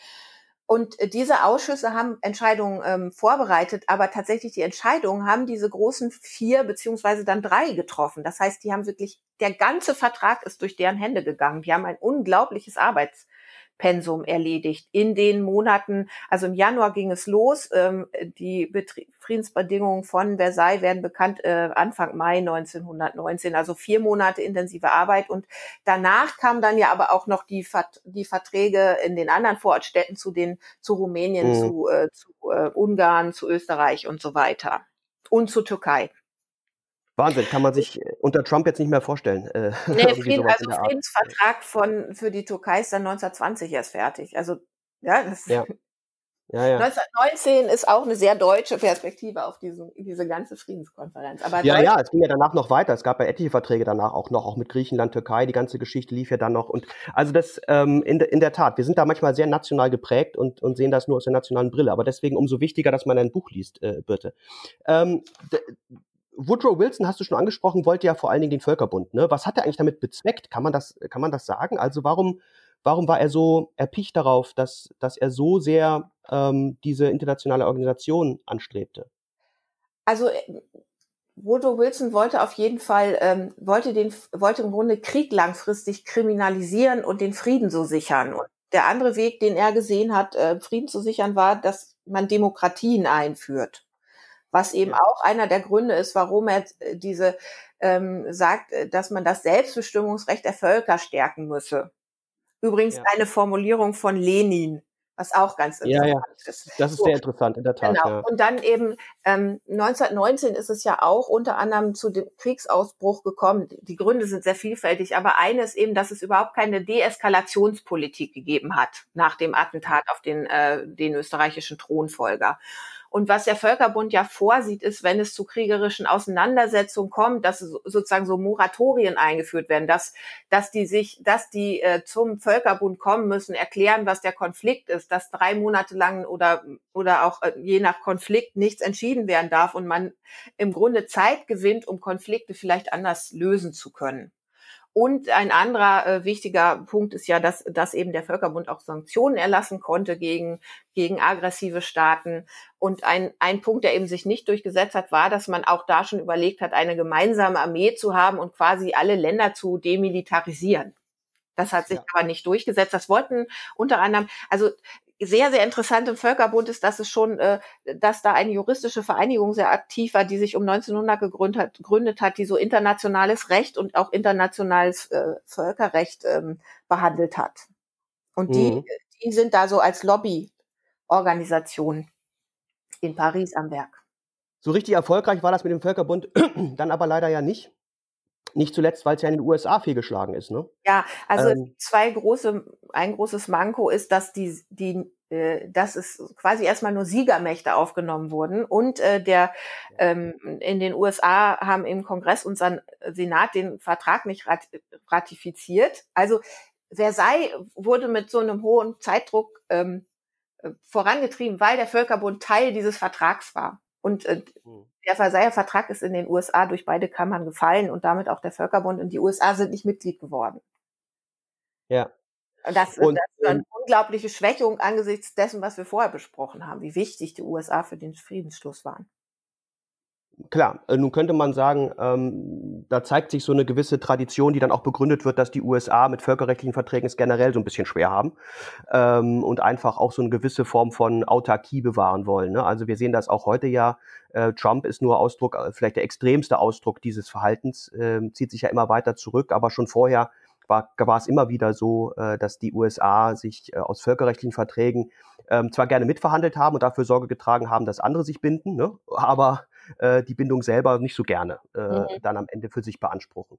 Und äh, diese Ausschüsse haben Entscheidungen ähm, vorbereitet, aber tatsächlich die Entscheidungen haben diese großen vier beziehungsweise dann drei getroffen. Das heißt, die haben wirklich, der ganze Vertrag ist durch deren Hände gegangen. Die haben ein unglaubliches Arbeits, Pensum erledigt in den Monaten. Also im Januar ging es los. Ähm, die Betrie Friedensbedingungen von Versailles werden bekannt äh, Anfang Mai 1919. Also vier Monate intensive Arbeit. Und danach kamen dann ja aber auch noch die, Vert die Verträge in den anderen Vorortstädten zu den zu Rumänien, mhm. zu, äh, zu äh, Ungarn, zu Österreich und so weiter und zur Türkei. Wahnsinn, kann man sich äh, unter Trump jetzt nicht mehr vorstellen. Äh, nee, Frieden, also Friedensvertrag von, für die Türkei ist dann 1920 erst fertig. Also, ja, das ja. Ja, ja. 1919 ist auch eine sehr deutsche Perspektive auf diesen, diese ganze Friedenskonferenz. Aber ja, ja, es ging ja danach noch weiter. Es gab ja etliche Verträge danach auch noch, auch mit Griechenland, Türkei. Die ganze Geschichte lief ja dann noch. Und also das ähm, in, in der Tat, wir sind da manchmal sehr national geprägt und, und sehen das nur aus der nationalen Brille. Aber deswegen umso wichtiger, dass man ein Buch liest, äh, bitte. Ähm, Woodrow Wilson, hast du schon angesprochen, wollte ja vor allen Dingen den Völkerbund. Ne? Was hat er eigentlich damit bezweckt? Kann man das, kann man das sagen? Also warum, warum war er so erpicht darauf, dass, dass er so sehr ähm, diese internationale Organisation anstrebte? Also äh, Woodrow Wilson wollte auf jeden Fall, ähm, wollte, den, wollte im Grunde Krieg langfristig kriminalisieren und den Frieden so sichern. Und der andere Weg, den er gesehen hat, äh, Frieden zu sichern, war, dass man Demokratien einführt was eben auch einer der Gründe ist, warum er äh, diese ähm, sagt, äh, dass man das Selbstbestimmungsrecht der Völker stärken müsse. Übrigens ja. eine Formulierung von Lenin, was auch ganz interessant ja, ja. ist. Das ist so, sehr interessant, in der Tat. Genau. Ja. Und dann eben ähm, 1919 ist es ja auch unter anderem zu dem Kriegsausbruch gekommen. Die Gründe sind sehr vielfältig, aber eine ist eben, dass es überhaupt keine Deeskalationspolitik gegeben hat nach dem Attentat auf den, äh, den österreichischen Thronfolger. Und was der Völkerbund ja vorsieht, ist, wenn es zu kriegerischen Auseinandersetzungen kommt, dass sozusagen so Moratorien eingeführt werden, dass, dass die sich, dass die äh, zum Völkerbund kommen müssen, erklären, was der Konflikt ist, dass drei Monate lang oder, oder auch äh, je nach Konflikt nichts entschieden werden darf und man im Grunde Zeit gewinnt, um Konflikte vielleicht anders lösen zu können. Und ein anderer äh, wichtiger Punkt ist ja, dass, dass eben der Völkerbund auch Sanktionen erlassen konnte gegen, gegen aggressive Staaten. Und ein, ein Punkt, der eben sich nicht durchgesetzt hat, war, dass man auch da schon überlegt hat, eine gemeinsame Armee zu haben und quasi alle Länder zu demilitarisieren. Das hat sich ja. aber nicht durchgesetzt. Das wollten unter anderem, also sehr, sehr interessant im Völkerbund ist, dass es schon, äh, dass da eine juristische Vereinigung sehr aktiv war, die sich um 1900 gegründet hat, gegründet hat die so internationales Recht und auch internationales äh, Völkerrecht ähm, behandelt hat. Und mhm. die, die sind da so als Lobbyorganisation in Paris am Werk. So richtig erfolgreich war das mit dem Völkerbund dann aber leider ja nicht. Nicht zuletzt, weil es ja in den USA fehlgeschlagen ist, ne? Ja, also ähm, zwei große, ein großes Manko ist, dass die, die, äh, dass es quasi erstmal nur Siegermächte aufgenommen wurden und äh, der ähm, in den USA haben im Kongress und Senat den Vertrag nicht ratifiziert. Also Versailles wurde mit so einem hohen Zeitdruck ähm, äh, vorangetrieben, weil der Völkerbund Teil dieses Vertrags war. Und äh, hm. Der Versailler Vertrag ist in den USA durch beide Kammern gefallen und damit auch der Völkerbund. Und die USA sind nicht Mitglied geworden. Ja. Das, und, das ist eine ähm, unglaubliche Schwächung angesichts dessen, was wir vorher besprochen haben, wie wichtig die USA für den Friedensschluss waren. Klar, äh, nun könnte man sagen, ähm, da zeigt sich so eine gewisse Tradition, die dann auch begründet wird, dass die USA mit völkerrechtlichen Verträgen es generell so ein bisschen schwer haben ähm, und einfach auch so eine gewisse Form von Autarkie bewahren wollen. Ne? Also wir sehen das auch heute ja. Äh, Trump ist nur Ausdruck, äh, vielleicht der extremste Ausdruck dieses Verhaltens, äh, zieht sich ja immer weiter zurück, aber schon vorher war, war es immer wieder so, äh, dass die USA sich äh, aus völkerrechtlichen Verträgen ähm, zwar gerne mitverhandelt haben und dafür Sorge getragen haben, dass andere sich binden, ne? aber äh, die Bindung selber nicht so gerne äh, mhm. dann am Ende für sich beanspruchen.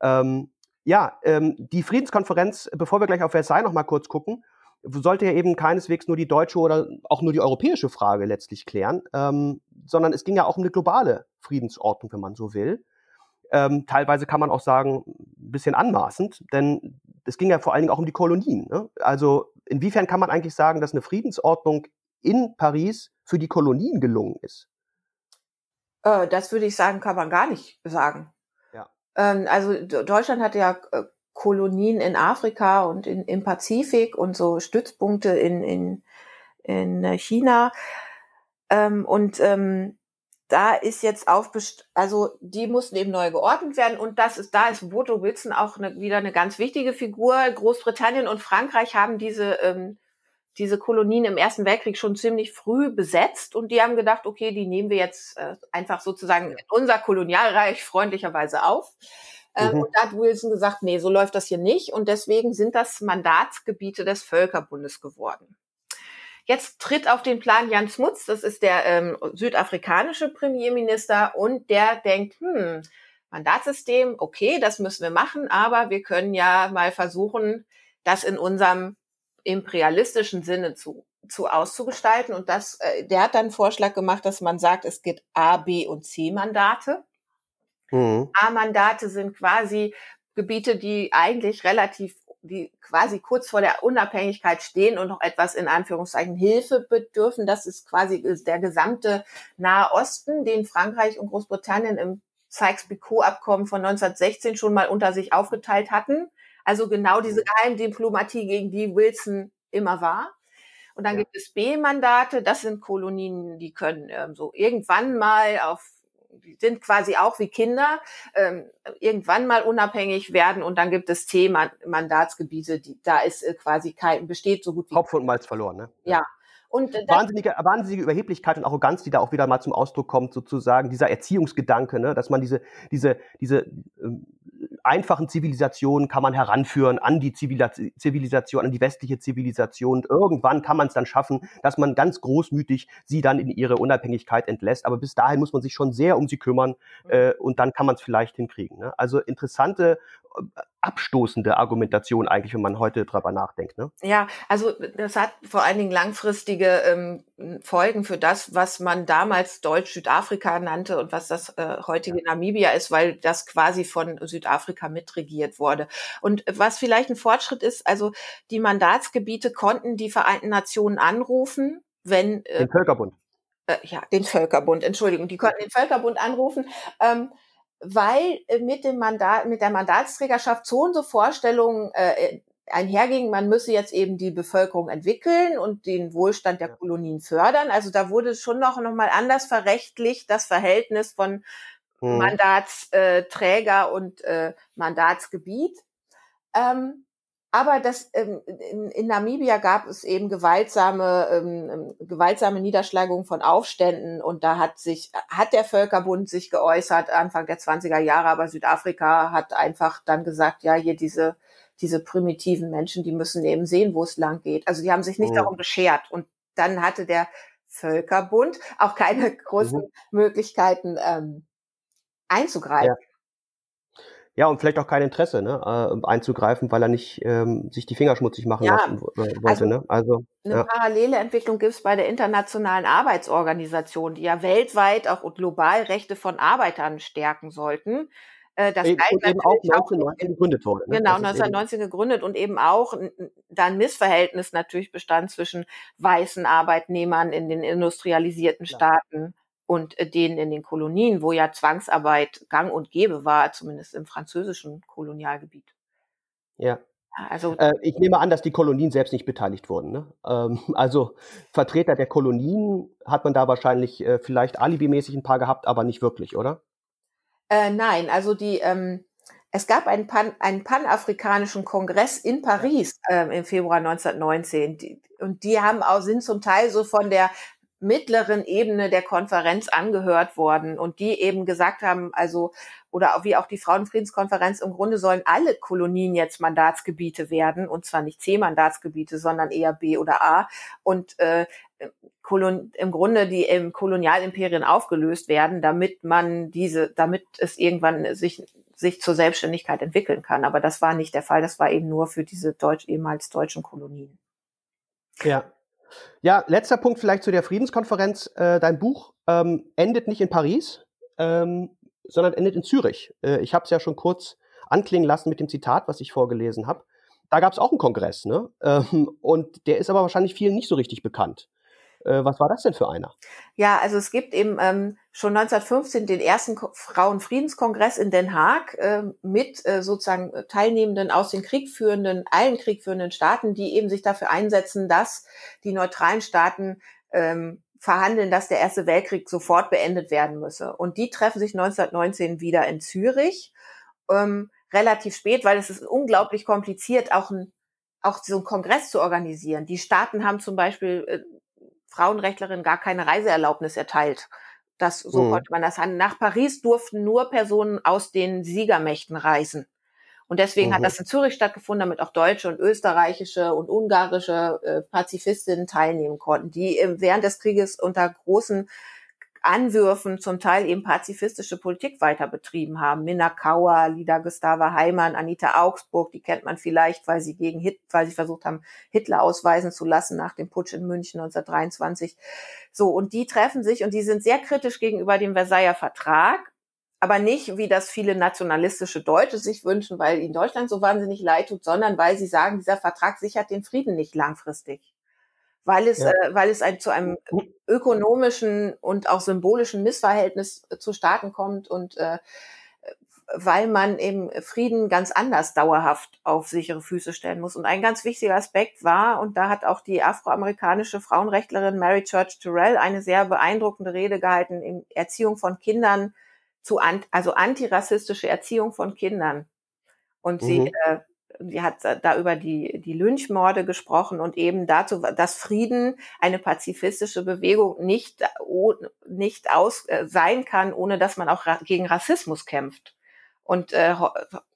Ähm, ja, ähm, die Friedenskonferenz, bevor wir gleich auf Versailles noch mal kurz gucken, sollte ja eben keineswegs nur die deutsche oder auch nur die europäische Frage letztlich klären, ähm, sondern es ging ja auch um eine globale Friedensordnung, wenn man so will. Ähm, teilweise kann man auch sagen, ein bisschen anmaßend, denn es ging ja vor allen Dingen auch um die Kolonien. Ne? Also inwiefern kann man eigentlich sagen, dass eine Friedensordnung in Paris für die Kolonien gelungen ist? Äh, das würde ich sagen, kann man gar nicht sagen. Ja. Ähm, also Deutschland hatte ja äh, Kolonien in Afrika und in, im Pazifik und so Stützpunkte in, in, in China. Ähm, und ähm, da ist jetzt auf, also die mussten eben neu geordnet werden und das ist, da ist Woodrow Wilson auch eine, wieder eine ganz wichtige Figur. Großbritannien und Frankreich haben diese ähm, diese Kolonien im Ersten Weltkrieg schon ziemlich früh besetzt und die haben gedacht, okay, die nehmen wir jetzt äh, einfach sozusagen in unser Kolonialreich freundlicherweise auf. Ähm, mhm. Und da hat Wilson gesagt, nee, so läuft das hier nicht und deswegen sind das Mandatsgebiete des Völkerbundes geworden. Jetzt tritt auf den Plan Jan Smuts, das ist der ähm, südafrikanische Premierminister und der denkt, hm, Mandatssystem, okay, das müssen wir machen, aber wir können ja mal versuchen, das in unserem imperialistischen Sinne zu, zu auszugestalten. Und das, äh, der hat dann einen Vorschlag gemacht, dass man sagt, es gibt A, B und C-Mandate. Mhm. A-Mandate sind quasi Gebiete, die eigentlich relativ, die quasi kurz vor der Unabhängigkeit stehen und noch etwas in Anführungszeichen Hilfe bedürfen. Das ist quasi der gesamte Nahe Osten, den Frankreich und Großbritannien im Sykes-Picot-Abkommen von 1916 schon mal unter sich aufgeteilt hatten. Also genau diese mhm. Geheimdiplomatie, gegen die Wilson immer war. Und dann ja. gibt es B-Mandate, das sind Kolonien, die können ähm, so irgendwann mal auf, sind quasi auch wie Kinder, ähm, irgendwann mal unabhängig werden. Und dann gibt es C-Mandatsgebiete, die, da ist äh, quasi kein, besteht so gut wie. Hopfen und Malz verloren, ne? Ja. ja. Und wahnsinnige, wahnsinnige Überheblichkeit und Arroganz, die da auch wieder mal zum Ausdruck kommt, sozusagen, dieser Erziehungsgedanke, ne, dass man diese, diese, diese ähm, einfachen Zivilisationen kann man heranführen an die Zivilisation, an die westliche Zivilisation. Und irgendwann kann man es dann schaffen, dass man ganz großmütig sie dann in ihre Unabhängigkeit entlässt. Aber bis dahin muss man sich schon sehr um sie kümmern äh, und dann kann man es vielleicht hinkriegen. Ne? Also interessante abstoßende Argumentation eigentlich, wenn man heute drüber nachdenkt. Ne? Ja, also das hat vor allen Dingen langfristige ähm, Folgen für das, was man damals Deutsch-Südafrika nannte und was das äh, heutige ja. Namibia ist, weil das quasi von Südafrika mitregiert wurde. Und was vielleicht ein Fortschritt ist, also die Mandatsgebiete konnten die Vereinten Nationen anrufen, wenn äh, den Völkerbund. Äh, ja, den Völkerbund, Entschuldigung, die konnten den Völkerbund anrufen. Ähm, weil äh, mit dem Mandat, mit der Mandatsträgerschaft so und so Vorstellungen äh, einherging, man müsse jetzt eben die Bevölkerung entwickeln und den Wohlstand der Kolonien fördern. Also da wurde schon noch, noch mal anders verrechtlicht, das Verhältnis von hm. Mandatsträger und äh, Mandatsgebiet. Ähm, aber das, ähm, in, in, Namibia gab es eben gewaltsame, ähm, ähm, gewaltsame Niederschlagungen von Aufständen und da hat sich, hat der Völkerbund sich geäußert Anfang der 20er Jahre, aber Südafrika hat einfach dann gesagt, ja, hier diese, diese primitiven Menschen, die müssen eben sehen, wo es lang geht. Also die haben sich nicht mhm. darum geschert und dann hatte der Völkerbund auch keine großen mhm. Möglichkeiten ähm, einzugreifen. Ja. Ja, und vielleicht auch kein Interesse, ne, äh, einzugreifen, weil er nicht ähm, sich die Finger schmutzig machen ja, lassen wollte. Also, ne? also eine ja. parallele Entwicklung gibt es bei der Internationalen Arbeitsorganisation, die ja weltweit auch global Rechte von Arbeitern stärken sollten. Äh, das und eben auch 1919 gegründet wurde. Ne? Genau, 1919 gegründet und eben auch da ein Missverhältnis natürlich bestand zwischen weißen Arbeitnehmern in den industrialisierten Staaten und äh, denen in den Kolonien, wo ja Zwangsarbeit gang und gäbe war, zumindest im französischen Kolonialgebiet. Ja. Also, äh, ich nehme an, dass die Kolonien selbst nicht beteiligt wurden. Ne? Ähm, also Vertreter der Kolonien hat man da wahrscheinlich äh, vielleicht alibimäßig ein paar gehabt, aber nicht wirklich, oder? Äh, nein, also die, ähm, es gab einen, Pan, einen panafrikanischen Kongress in Paris ähm, im Februar 1919 die, und die haben auch, sind zum Teil so von der mittleren Ebene der Konferenz angehört worden und die eben gesagt haben, also oder wie auch die Frauenfriedenskonferenz, im Grunde sollen alle Kolonien jetzt Mandatsgebiete werden und zwar nicht C-Mandatsgebiete, sondern eher B oder A und äh, im Grunde die im Kolonialimperien aufgelöst werden, damit man diese, damit es irgendwann sich sich zur Selbstständigkeit entwickeln kann. Aber das war nicht der Fall. Das war eben nur für diese deutsch, ehemals deutschen Kolonien. Ja, ja, letzter Punkt vielleicht zu der Friedenskonferenz. Äh, dein Buch ähm, endet nicht in Paris, ähm, sondern endet in Zürich. Äh, ich habe es ja schon kurz anklingen lassen mit dem Zitat, was ich vorgelesen habe. Da gab es auch einen Kongress, ne? Ähm, und der ist aber wahrscheinlich vielen nicht so richtig bekannt. Äh, was war das denn für einer? Ja, also es gibt eben ähm, schon 1915 den ersten Frauenfriedenskongress in Den Haag äh, mit äh, sozusagen Teilnehmenden aus den kriegführenden, allen kriegführenden Staaten, die eben sich dafür einsetzen, dass die neutralen Staaten ähm, verhandeln, dass der Erste Weltkrieg sofort beendet werden müsse. Und die treffen sich 1919 wieder in Zürich, ähm, relativ spät, weil es ist unglaublich kompliziert, auch ein auch so einen Kongress zu organisieren. Die Staaten haben zum Beispiel Frauenrechtlerinnen gar keine Reiseerlaubnis erteilt. Das, so mhm. konnte man das handeln. Nach Paris durften nur Personen aus den Siegermächten reisen. Und deswegen mhm. hat das in Zürich stattgefunden, damit auch deutsche und österreichische und ungarische äh, Pazifistinnen teilnehmen konnten, die äh, während des Krieges unter großen Anwürfen zum Teil eben pazifistische Politik weiter betrieben haben. Minna Kauer, Lida Gustava Heimann, Anita Augsburg, die kennt man vielleicht, weil sie gegen Hit, weil sie versucht haben, Hitler ausweisen zu lassen nach dem Putsch in München 1923. So, und die treffen sich und die sind sehr kritisch gegenüber dem Versailler Vertrag, aber nicht, wie das viele nationalistische Deutsche sich wünschen, weil ihnen Deutschland so wahnsinnig leid tut, sondern weil sie sagen, dieser Vertrag sichert den Frieden nicht langfristig weil es, ja. äh, weil es ein, zu einem ökonomischen und auch symbolischen Missverhältnis äh, zu Staaten kommt und äh, weil man eben Frieden ganz anders dauerhaft auf sichere Füße stellen muss. Und ein ganz wichtiger Aspekt war, und da hat auch die afroamerikanische Frauenrechtlerin Mary Church Terrell eine sehr beeindruckende Rede gehalten in Erziehung von Kindern zu, also antirassistische Erziehung von Kindern. Und mhm. sie äh, sie hat da über die, die Lynchmorde gesprochen und eben dazu, dass Frieden eine pazifistische Bewegung nicht, nicht aus, äh, sein kann, ohne dass man auch gegen Rassismus kämpft. Und äh,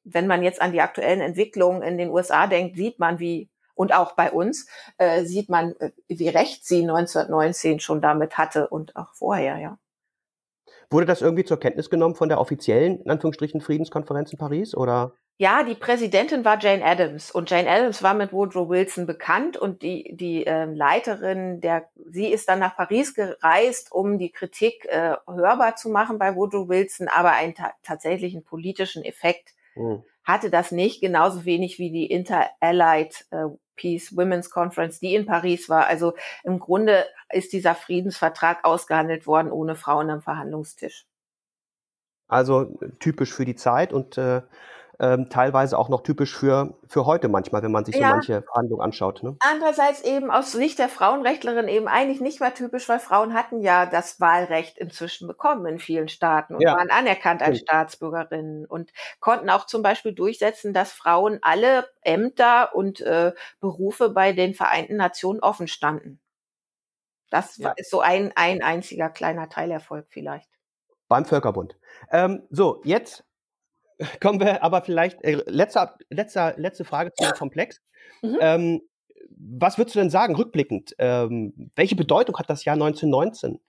wenn man jetzt an die aktuellen Entwicklungen in den USA denkt, sieht man, wie und auch bei uns äh, sieht man, äh, wie recht sie 1919 schon damit hatte und auch vorher, ja. Wurde das irgendwie zur Kenntnis genommen von der offiziellen, in Anführungsstrichen, Friedenskonferenz in Paris oder? Ja, die Präsidentin war Jane Addams und Jane Addams war mit Woodrow Wilson bekannt und die, die äh, Leiterin der, sie ist dann nach Paris gereist, um die Kritik äh, hörbar zu machen bei Woodrow Wilson, aber einen ta tatsächlichen politischen Effekt mhm. hatte das nicht, genauso wenig wie die Inter-Allied äh, Peace Women's Conference, die in Paris war. Also im Grunde ist dieser Friedensvertrag ausgehandelt worden ohne Frauen am Verhandlungstisch. Also typisch für die Zeit und äh, ähm, teilweise auch noch typisch für, für heute manchmal, wenn man sich ja. so manche Verhandlungen anschaut. Ne? Andererseits eben aus Sicht der Frauenrechtlerin eben eigentlich nicht mehr typisch, weil Frauen hatten ja das Wahlrecht inzwischen bekommen in vielen Staaten und ja. waren anerkannt als Staatsbürgerinnen und konnten auch zum Beispiel durchsetzen, dass Frauen alle Ämter und äh, Berufe bei den Vereinten Nationen offen standen. Das ja. ist so ein, ein einziger kleiner Teilerfolg vielleicht. Beim Völkerbund. Ähm, so, jetzt kommen wir aber vielleicht, äh, letzter, letzter, letzte Frage zu dem Komplex. Mhm. Ähm, was würdest du denn sagen, rückblickend? Ähm, welche Bedeutung hat das Jahr 1919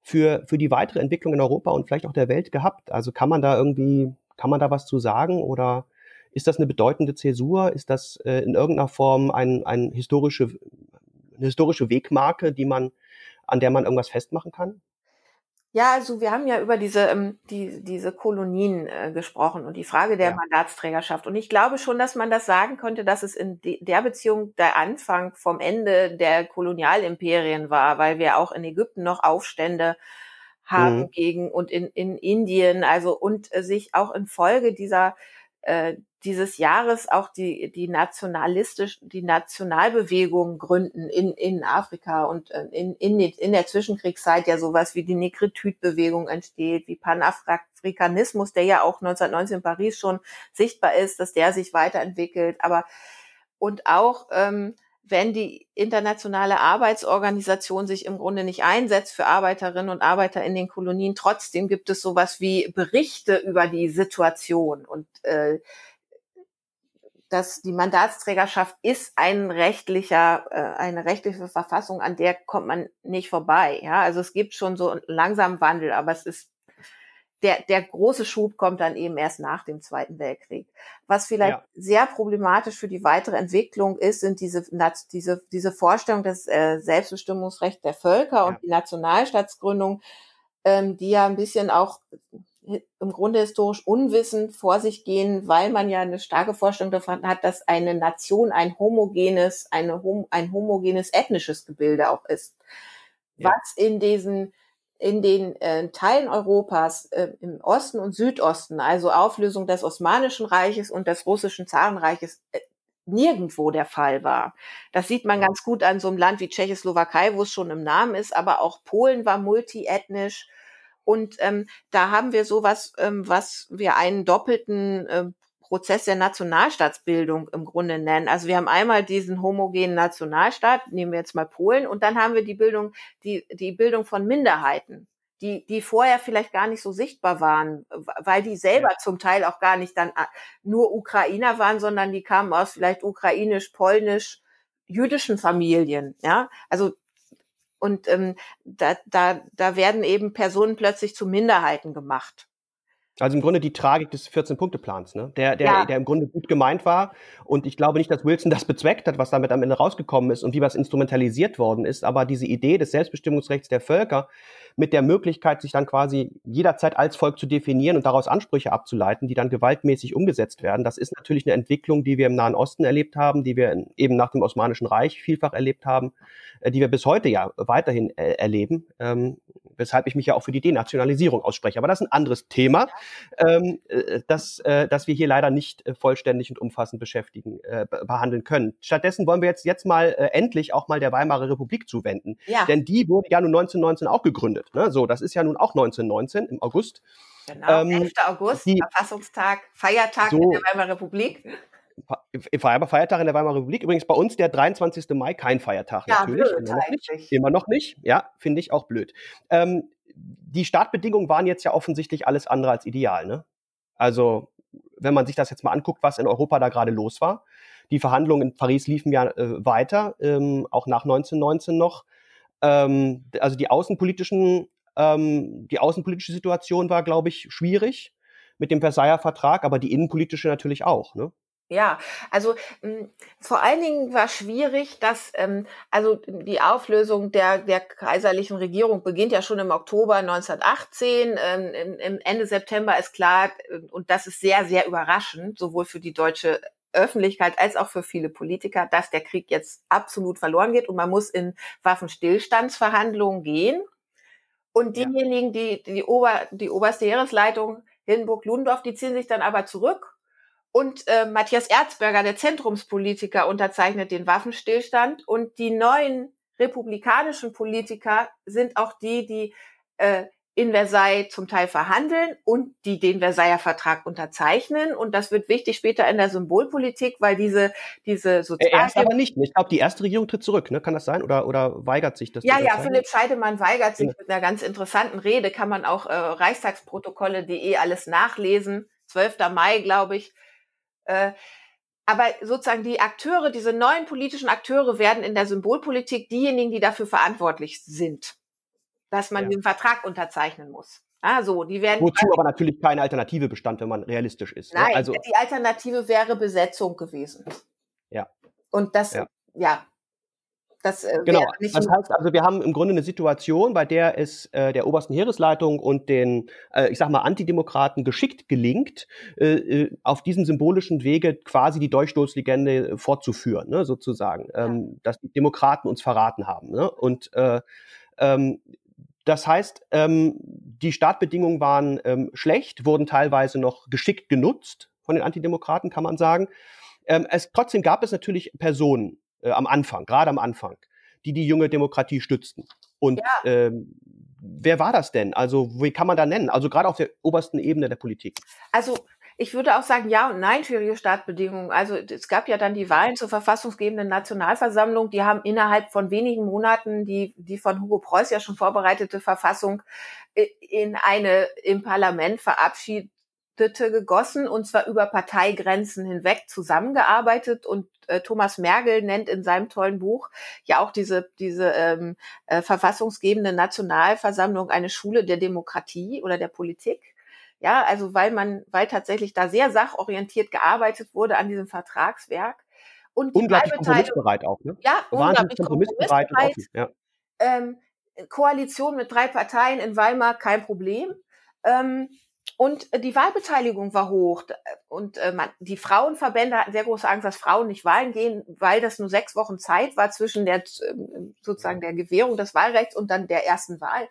für, für die weitere Entwicklung in Europa und vielleicht auch der Welt gehabt? Also kann man da irgendwie, kann man da was zu sagen oder ist das eine bedeutende Zäsur? Ist das äh, in irgendeiner Form ein, ein historische, eine historische Wegmarke, die man, an der man irgendwas festmachen kann? Ja, also wir haben ja über diese, ähm, die, diese Kolonien äh, gesprochen und die Frage der ja. Mandatsträgerschaft. Und ich glaube schon, dass man das sagen könnte, dass es in de der Beziehung der Anfang vom Ende der Kolonialimperien war, weil wir auch in Ägypten noch Aufstände haben mhm. gegen und in, in Indien, also und äh, sich auch infolge dieser äh, dieses Jahres auch die, die nationalistisch, die Nationalbewegung gründen in, in Afrika und äh, in, in, in der Zwischenkriegszeit ja sowas wie die Negritude-Bewegung entsteht, wie Panafrikanismus, der ja auch 1919 in Paris schon sichtbar ist, dass der sich weiterentwickelt, aber und auch ähm, wenn die internationale Arbeitsorganisation sich im Grunde nicht einsetzt für Arbeiterinnen und Arbeiter in den Kolonien, trotzdem gibt es sowas wie Berichte über die Situation und äh, dass die Mandatsträgerschaft ist ein rechtlicher, äh, eine rechtliche Verfassung, an der kommt man nicht vorbei. Ja, also es gibt schon so langsam Wandel, aber es ist der, der große Schub kommt dann eben erst nach dem Zweiten Weltkrieg. Was vielleicht ja. sehr problematisch für die weitere Entwicklung ist, sind diese, diese, diese Vorstellung des äh, Selbstbestimmungsrechts der Völker ja. und die Nationalstaatsgründung, ähm, die ja ein bisschen auch im Grunde historisch unwissend vor sich gehen, weil man ja eine starke Vorstellung davon hat, dass eine Nation ein homogenes, eine, ein homogenes ethnisches Gebilde auch ist. Ja. Was in diesen in den äh, Teilen Europas äh, im Osten und Südosten, also Auflösung des Osmanischen Reiches und des russischen Zarenreiches, äh, nirgendwo der Fall war. Das sieht man ganz gut an so einem Land wie Tschechoslowakei, wo es schon im Namen ist, aber auch Polen war multiethnisch. Und ähm, da haben wir sowas, ähm, was wir einen doppelten äh, Prozess der Nationalstaatsbildung im Grunde nennen. Also wir haben einmal diesen homogenen Nationalstaat, nehmen wir jetzt mal Polen, und dann haben wir die Bildung, die, die Bildung von Minderheiten, die, die vorher vielleicht gar nicht so sichtbar waren, weil die selber ja. zum Teil auch gar nicht dann äh, nur Ukrainer waren, sondern die kamen aus vielleicht ukrainisch, polnisch, jüdischen Familien. Ja, also und ähm, da, da, da werden eben Personen plötzlich zu Minderheiten gemacht. Also im Grunde die Tragik des 14-Punkte-Plans, ne? der, der, ja. der im Grunde gut gemeint war. Und ich glaube nicht, dass Wilson das bezweckt hat, was damit am Ende rausgekommen ist und wie was instrumentalisiert worden ist. Aber diese Idee des Selbstbestimmungsrechts der Völker mit der Möglichkeit, sich dann quasi jederzeit als Volk zu definieren und daraus Ansprüche abzuleiten, die dann gewaltmäßig umgesetzt werden, das ist natürlich eine Entwicklung, die wir im Nahen Osten erlebt haben, die wir eben nach dem Osmanischen Reich vielfach erlebt haben, äh, die wir bis heute ja weiterhin äh, erleben. Weshalb ich mich ja auch für die Denationalisierung ausspreche. Aber das ist ein anderes Thema, ähm, äh, das, äh, das wir hier leider nicht äh, vollständig und umfassend beschäftigen, äh, behandeln können. Stattdessen wollen wir jetzt, jetzt mal äh, endlich auch mal der Weimarer Republik zuwenden. Ja. Denn die wurde ja nun 1919 auch gegründet. Ne? So, das ist ja nun auch 1919 im August. Genau, ähm, 11. August, die, Verfassungstag, Feiertag so, in der Weimarer Republik. Feiertag in der Weimarer Republik. Übrigens bei uns der 23. Mai kein Feiertag ja, natürlich. Blöd, immer, noch nicht, immer noch nicht. Ja, finde ich auch blöd. Ähm, die Startbedingungen waren jetzt ja offensichtlich alles andere als ideal. Ne? Also wenn man sich das jetzt mal anguckt, was in Europa da gerade los war. Die Verhandlungen in Paris liefen ja äh, weiter, ähm, auch nach 1919 noch. Ähm, also die außenpolitischen, ähm, die außenpolitische Situation war, glaube ich, schwierig mit dem Versailler Vertrag, aber die innenpolitische natürlich auch. Ne? Ja, also mh, hm, vor allen Dingen war schwierig, dass ähm, also die Auflösung der der kaiserlichen Regierung beginnt ja schon im Oktober 1918. Ähm, im, im Ende September ist klar äh, und das ist sehr sehr überraschend, sowohl für die deutsche Öffentlichkeit als auch für viele Politiker, dass der Krieg jetzt absolut verloren geht und man muss in Waffenstillstandsverhandlungen gehen. Und diejenigen, die die, Ober, die oberste Heeresleitung Hindenburg-Ludendorff, die ziehen sich dann aber zurück Und äh, Matthias Erzberger, der Zentrumspolitiker, unterzeichnet den Waffenstillstand. Und die neuen republikanischen Politiker sind auch die, die äh, in Versailles zum Teil verhandeln und die den Versailler Vertrag unterzeichnen. Und das wird wichtig später in der Symbolpolitik, weil diese, diese Sozial... Erst aber nicht. Ich glaube, die erste Regierung tritt zurück, ne? Kann das sein? Oder, oder weigert sich das? Ja, ja, Philipp Scheidemann weigert sich ja. mit einer ganz interessanten Rede. Kann man auch äh, reichstagsprotokolle.de alles nachlesen. 12. Mai, glaube ich. Äh, aber sozusagen die Akteure, diese neuen politischen Akteure werden in der Symbolpolitik diejenigen, die dafür verantwortlich sind dass man ja. den Vertrag unterzeichnen muss. Ah, so, die werden. Wozu aber natürlich keine Alternative bestand, wenn man realistisch ist. Ne? Nein, ne? also, die Alternative wäre Besetzung gewesen. Ja. Und das, ja, ja das, äh, genau. das heißt also, wir haben im Grunde eine Situation, bei der es äh, der obersten Heeresleitung und den, äh, ich sag mal, Antidemokraten geschickt gelingt, äh, äh auf diesem symbolischen Wege quasi die Durchstoßlegende fortzuführen, ne, sozusagen, ja. ähm, dass die Demokraten uns verraten haben. Ne? Und äh, ähm, das heißt, ähm, die Startbedingungen waren ähm, schlecht, wurden teilweise noch geschickt genutzt von den Antidemokraten, kann man sagen. Ähm, es, trotzdem gab es natürlich Personen äh, am Anfang, gerade am Anfang, die die junge Demokratie stützten. Und ja. ähm, wer war das denn? Also, wie kann man da nennen? Also gerade auf der obersten Ebene der Politik. Also ich würde auch sagen, ja und nein, schwierige Startbedingungen. Also es gab ja dann die Wahlen zur verfassungsgebenden Nationalversammlung. Die haben innerhalb von wenigen Monaten die, die von Hugo Preuß ja schon vorbereitete Verfassung äh, in eine im Parlament verabschiedete gegossen und zwar über Parteigrenzen hinweg zusammengearbeitet und äh, Thomas Mergel nennt in seinem tollen Buch ja auch diese diese ähm, äh, verfassungsgebende Nationalversammlung eine Schule der Demokratie oder der Politik ja, also weil man, weil tatsächlich da sehr sachorientiert gearbeitet wurde an diesem Vertragswerk. Und unglaublich kompromissbereit auch, ne? Ja, unglaublich kompromissbereit. kompromissbereit und offen, ja. Ähm, Koalition mit drei Parteien in Weimar kein Problem. Ähm, und die Wahlbeteiligung war hoch. Und äh, man, die Frauenverbände hatten sehr große Angst, dass Frauen nicht wählen gehen, weil das nur sechs Wochen Zeit war zwischen der ähm, sozusagen der Gewährung des Wahlrechts und dann der ersten Wahl.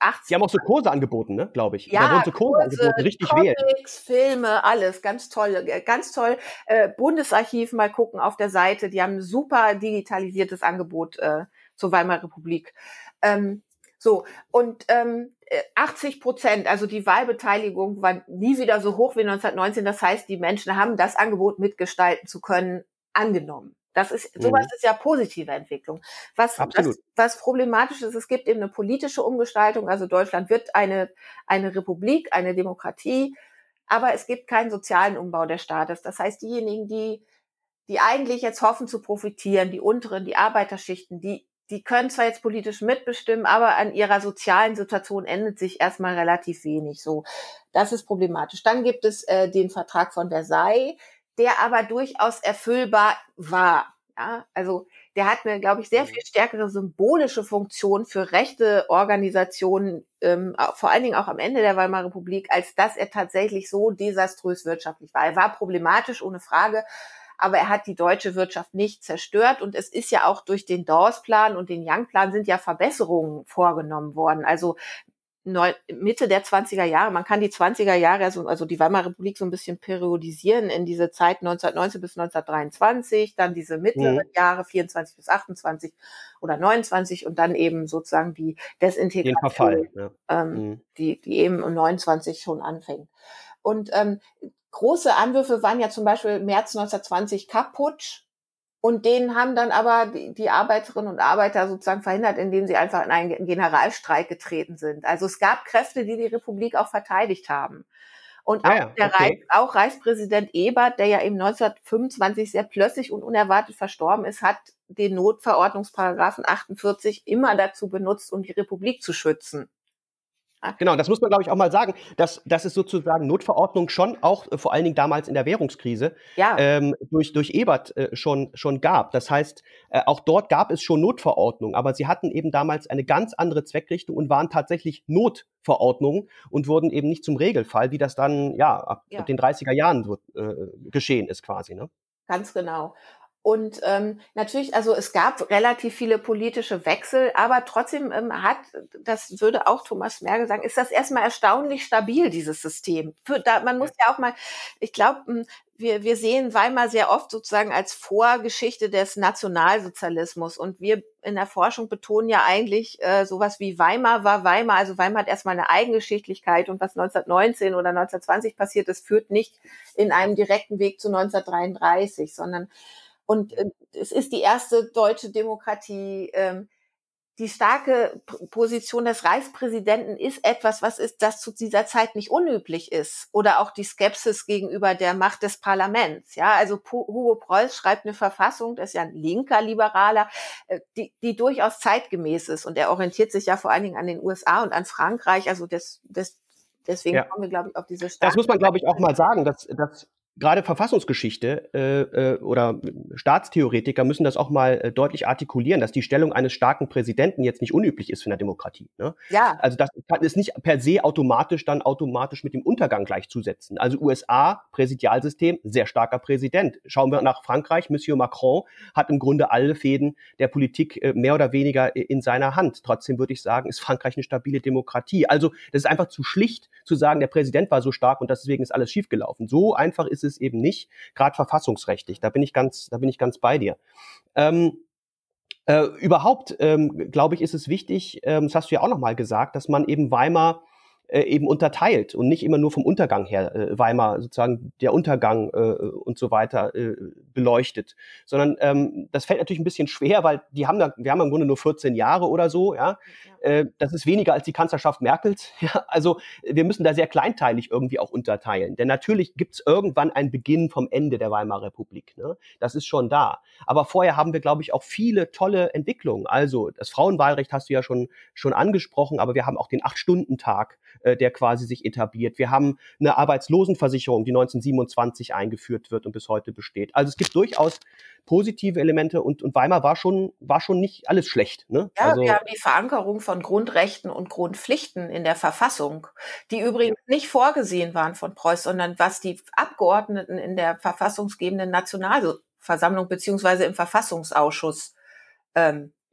80. Die haben auch so Kurse angeboten, ne, glaube ich. Ja, da so Kurse, Kurse angeboten, richtig Comics, wählen. Filme, alles, ganz toll, äh, ganz toll. Äh, Bundesarchiv mal gucken auf der Seite, die haben ein super digitalisiertes Angebot äh, zur Weimarer Republik. Ähm, so, und ähm, 80 äh, Prozent, also die Wahlbeteiligung war nie wieder so hoch wie 1919. Das heißt, die Menschen haben das Angebot mitgestalten zu können angenommen. Das ist, sowas mhm. ist ja positive Entwicklung. Was, was, was problematisch ist, es gibt eben eine politische Umgestaltung. Also Deutschland wird eine, eine Republik, eine Demokratie, aber es gibt keinen sozialen Umbau des Staates. Das heißt, diejenigen, die, die eigentlich jetzt hoffen zu profitieren, die unteren, die Arbeiterschichten, die, die können zwar jetzt politisch mitbestimmen, aber an ihrer sozialen Situation endet sich erstmal relativ wenig. So, das ist problematisch. Dann gibt es äh, den Vertrag von Versailles, der aber durchaus erfüllbar war. Ja, also der hat eine, glaube ich, sehr mhm. viel stärkere symbolische Funktion für rechte Organisationen, ähm, vor allen Dingen auch am Ende der Weimarer Republik, als dass er tatsächlich so desaströs wirtschaftlich war. Er war problematisch, ohne Frage, aber er hat die deutsche Wirtschaft nicht zerstört und es ist ja auch durch den Dawes-Plan und den Young-Plan sind ja Verbesserungen vorgenommen worden. Also Mitte der 20er Jahre, man kann die 20er Jahre, also, also die Weimarer Republik so ein bisschen periodisieren in diese Zeit 1919 bis 1923, dann diese mittleren mhm. Jahre 24 bis 28 oder 29 und dann eben sozusagen die Desintegration, Verfall, ja. ähm, mhm. die, die eben um 29 schon anfängt. Und ähm, große Anwürfe waren ja zum Beispiel März 1920 Kaputsch, und den haben dann aber die, die Arbeiterinnen und Arbeiter sozusagen verhindert, indem sie einfach in einen Generalstreik getreten sind. Also es gab Kräfte, die die Republik auch verteidigt haben. Und auch, ja, okay. Reich, auch Reichspräsident Ebert, der ja eben 1925 sehr plötzlich und unerwartet verstorben ist, hat den Notverordnungsparagraphen 48 immer dazu benutzt, um die Republik zu schützen. Genau, das muss man, glaube ich, auch mal sagen, dass, dass es sozusagen Notverordnung schon auch äh, vor allen Dingen damals in der Währungskrise ja. ähm, durch, durch Ebert äh, schon, schon gab. Das heißt, äh, auch dort gab es schon Notverordnungen, aber sie hatten eben damals eine ganz andere Zweckrichtung und waren tatsächlich Notverordnungen und wurden eben nicht zum Regelfall, wie das dann ja ab, ja. den 30er Jahren äh, geschehen ist quasi. Ne? Ganz genau. Und ähm, natürlich, also es gab relativ viele politische Wechsel, aber trotzdem ähm, hat, das würde auch Thomas Merkel sagen, ist das erstmal erstaunlich stabil, dieses System. Für, da, man muss ja auch mal, ich glaube, hm, wir, wir sehen Weimar sehr oft sozusagen als Vorgeschichte des Nationalsozialismus. Und wir in der Forschung betonen ja eigentlich äh, sowas wie Weimar war Weimar. Also Weimar hat erstmal eine Eigengeschichtlichkeit und was 1919 oder 1920 passiert ist, führt nicht in einem direkten Weg zu 1933, sondern und äh, es ist die erste deutsche Demokratie. Ähm, die starke Position des Reichspräsidenten ist etwas, was ist, das zu dieser Zeit nicht unüblich ist. Oder auch die Skepsis gegenüber der Macht des Parlaments. Ja, also Hugo Preuß schreibt eine Verfassung, das ist ja ein linker Liberaler, äh, die, die durchaus zeitgemäß ist. Und er orientiert sich ja vor allen Dingen an den USA und an Frankreich. Also das, das, deswegen ja. kommen wir, glaube ich, auf diese starke Das muss man, glaube ich, auch mal sagen, dass, dass gerade Verfassungsgeschichte äh, äh, oder Staatstheoretiker müssen das auch mal äh, deutlich artikulieren, dass die Stellung eines starken Präsidenten jetzt nicht unüblich ist für eine Demokratie. Ne? Ja. Also das kann, ist nicht per se automatisch dann automatisch mit dem Untergang gleichzusetzen. Also USA, Präsidialsystem, sehr starker Präsident. Schauen wir nach Frankreich, Monsieur Macron hat im Grunde alle Fäden der Politik äh, mehr oder weniger in seiner Hand. Trotzdem würde ich sagen, ist Frankreich eine stabile Demokratie. Also das ist einfach zu schlicht zu sagen, der Präsident war so stark und deswegen ist alles schiefgelaufen. So einfach ist es eben nicht, gerade verfassungsrechtlich. Da bin ich ganz, da bin ich ganz bei dir. Ähm, äh, überhaupt, ähm, glaube ich, ist es wichtig, ähm, das hast du ja auch nochmal gesagt, dass man eben Weimar äh, eben unterteilt und nicht immer nur vom Untergang her äh, Weimar sozusagen der Untergang äh, und so weiter äh, beleuchtet, sondern ähm, das fällt natürlich ein bisschen schwer, weil die haben da, wir haben im Grunde nur 14 Jahre oder so, ja. ja. Äh, das ist weniger als die Kanzlerschaft Merkels. Ja? Also wir müssen da sehr kleinteilig irgendwie auch unterteilen, denn natürlich gibt es irgendwann einen Beginn vom Ende der Weimarer Republik. Ne? Das ist schon da. Aber vorher haben wir, glaube ich, auch viele tolle Entwicklungen. Also das Frauenwahlrecht hast du ja schon schon angesprochen, aber wir haben auch den Acht-Stunden-Tag äh, der quasi sich etabliert. Wir haben eine Arbeitslosenversicherung, die 1927 eingeführt wird und bis heute besteht. Also es gibt durchaus positive Elemente und, und Weimar war schon, war schon nicht alles schlecht. Ne? Ja, also, wir haben die Verankerung von Grundrechten und Grundpflichten in der Verfassung, die übrigens nicht vorgesehen waren von Preuß, sondern was die Abgeordneten in der verfassungsgebenden Nationalversammlung beziehungsweise im Verfassungsausschuss ähm, äh,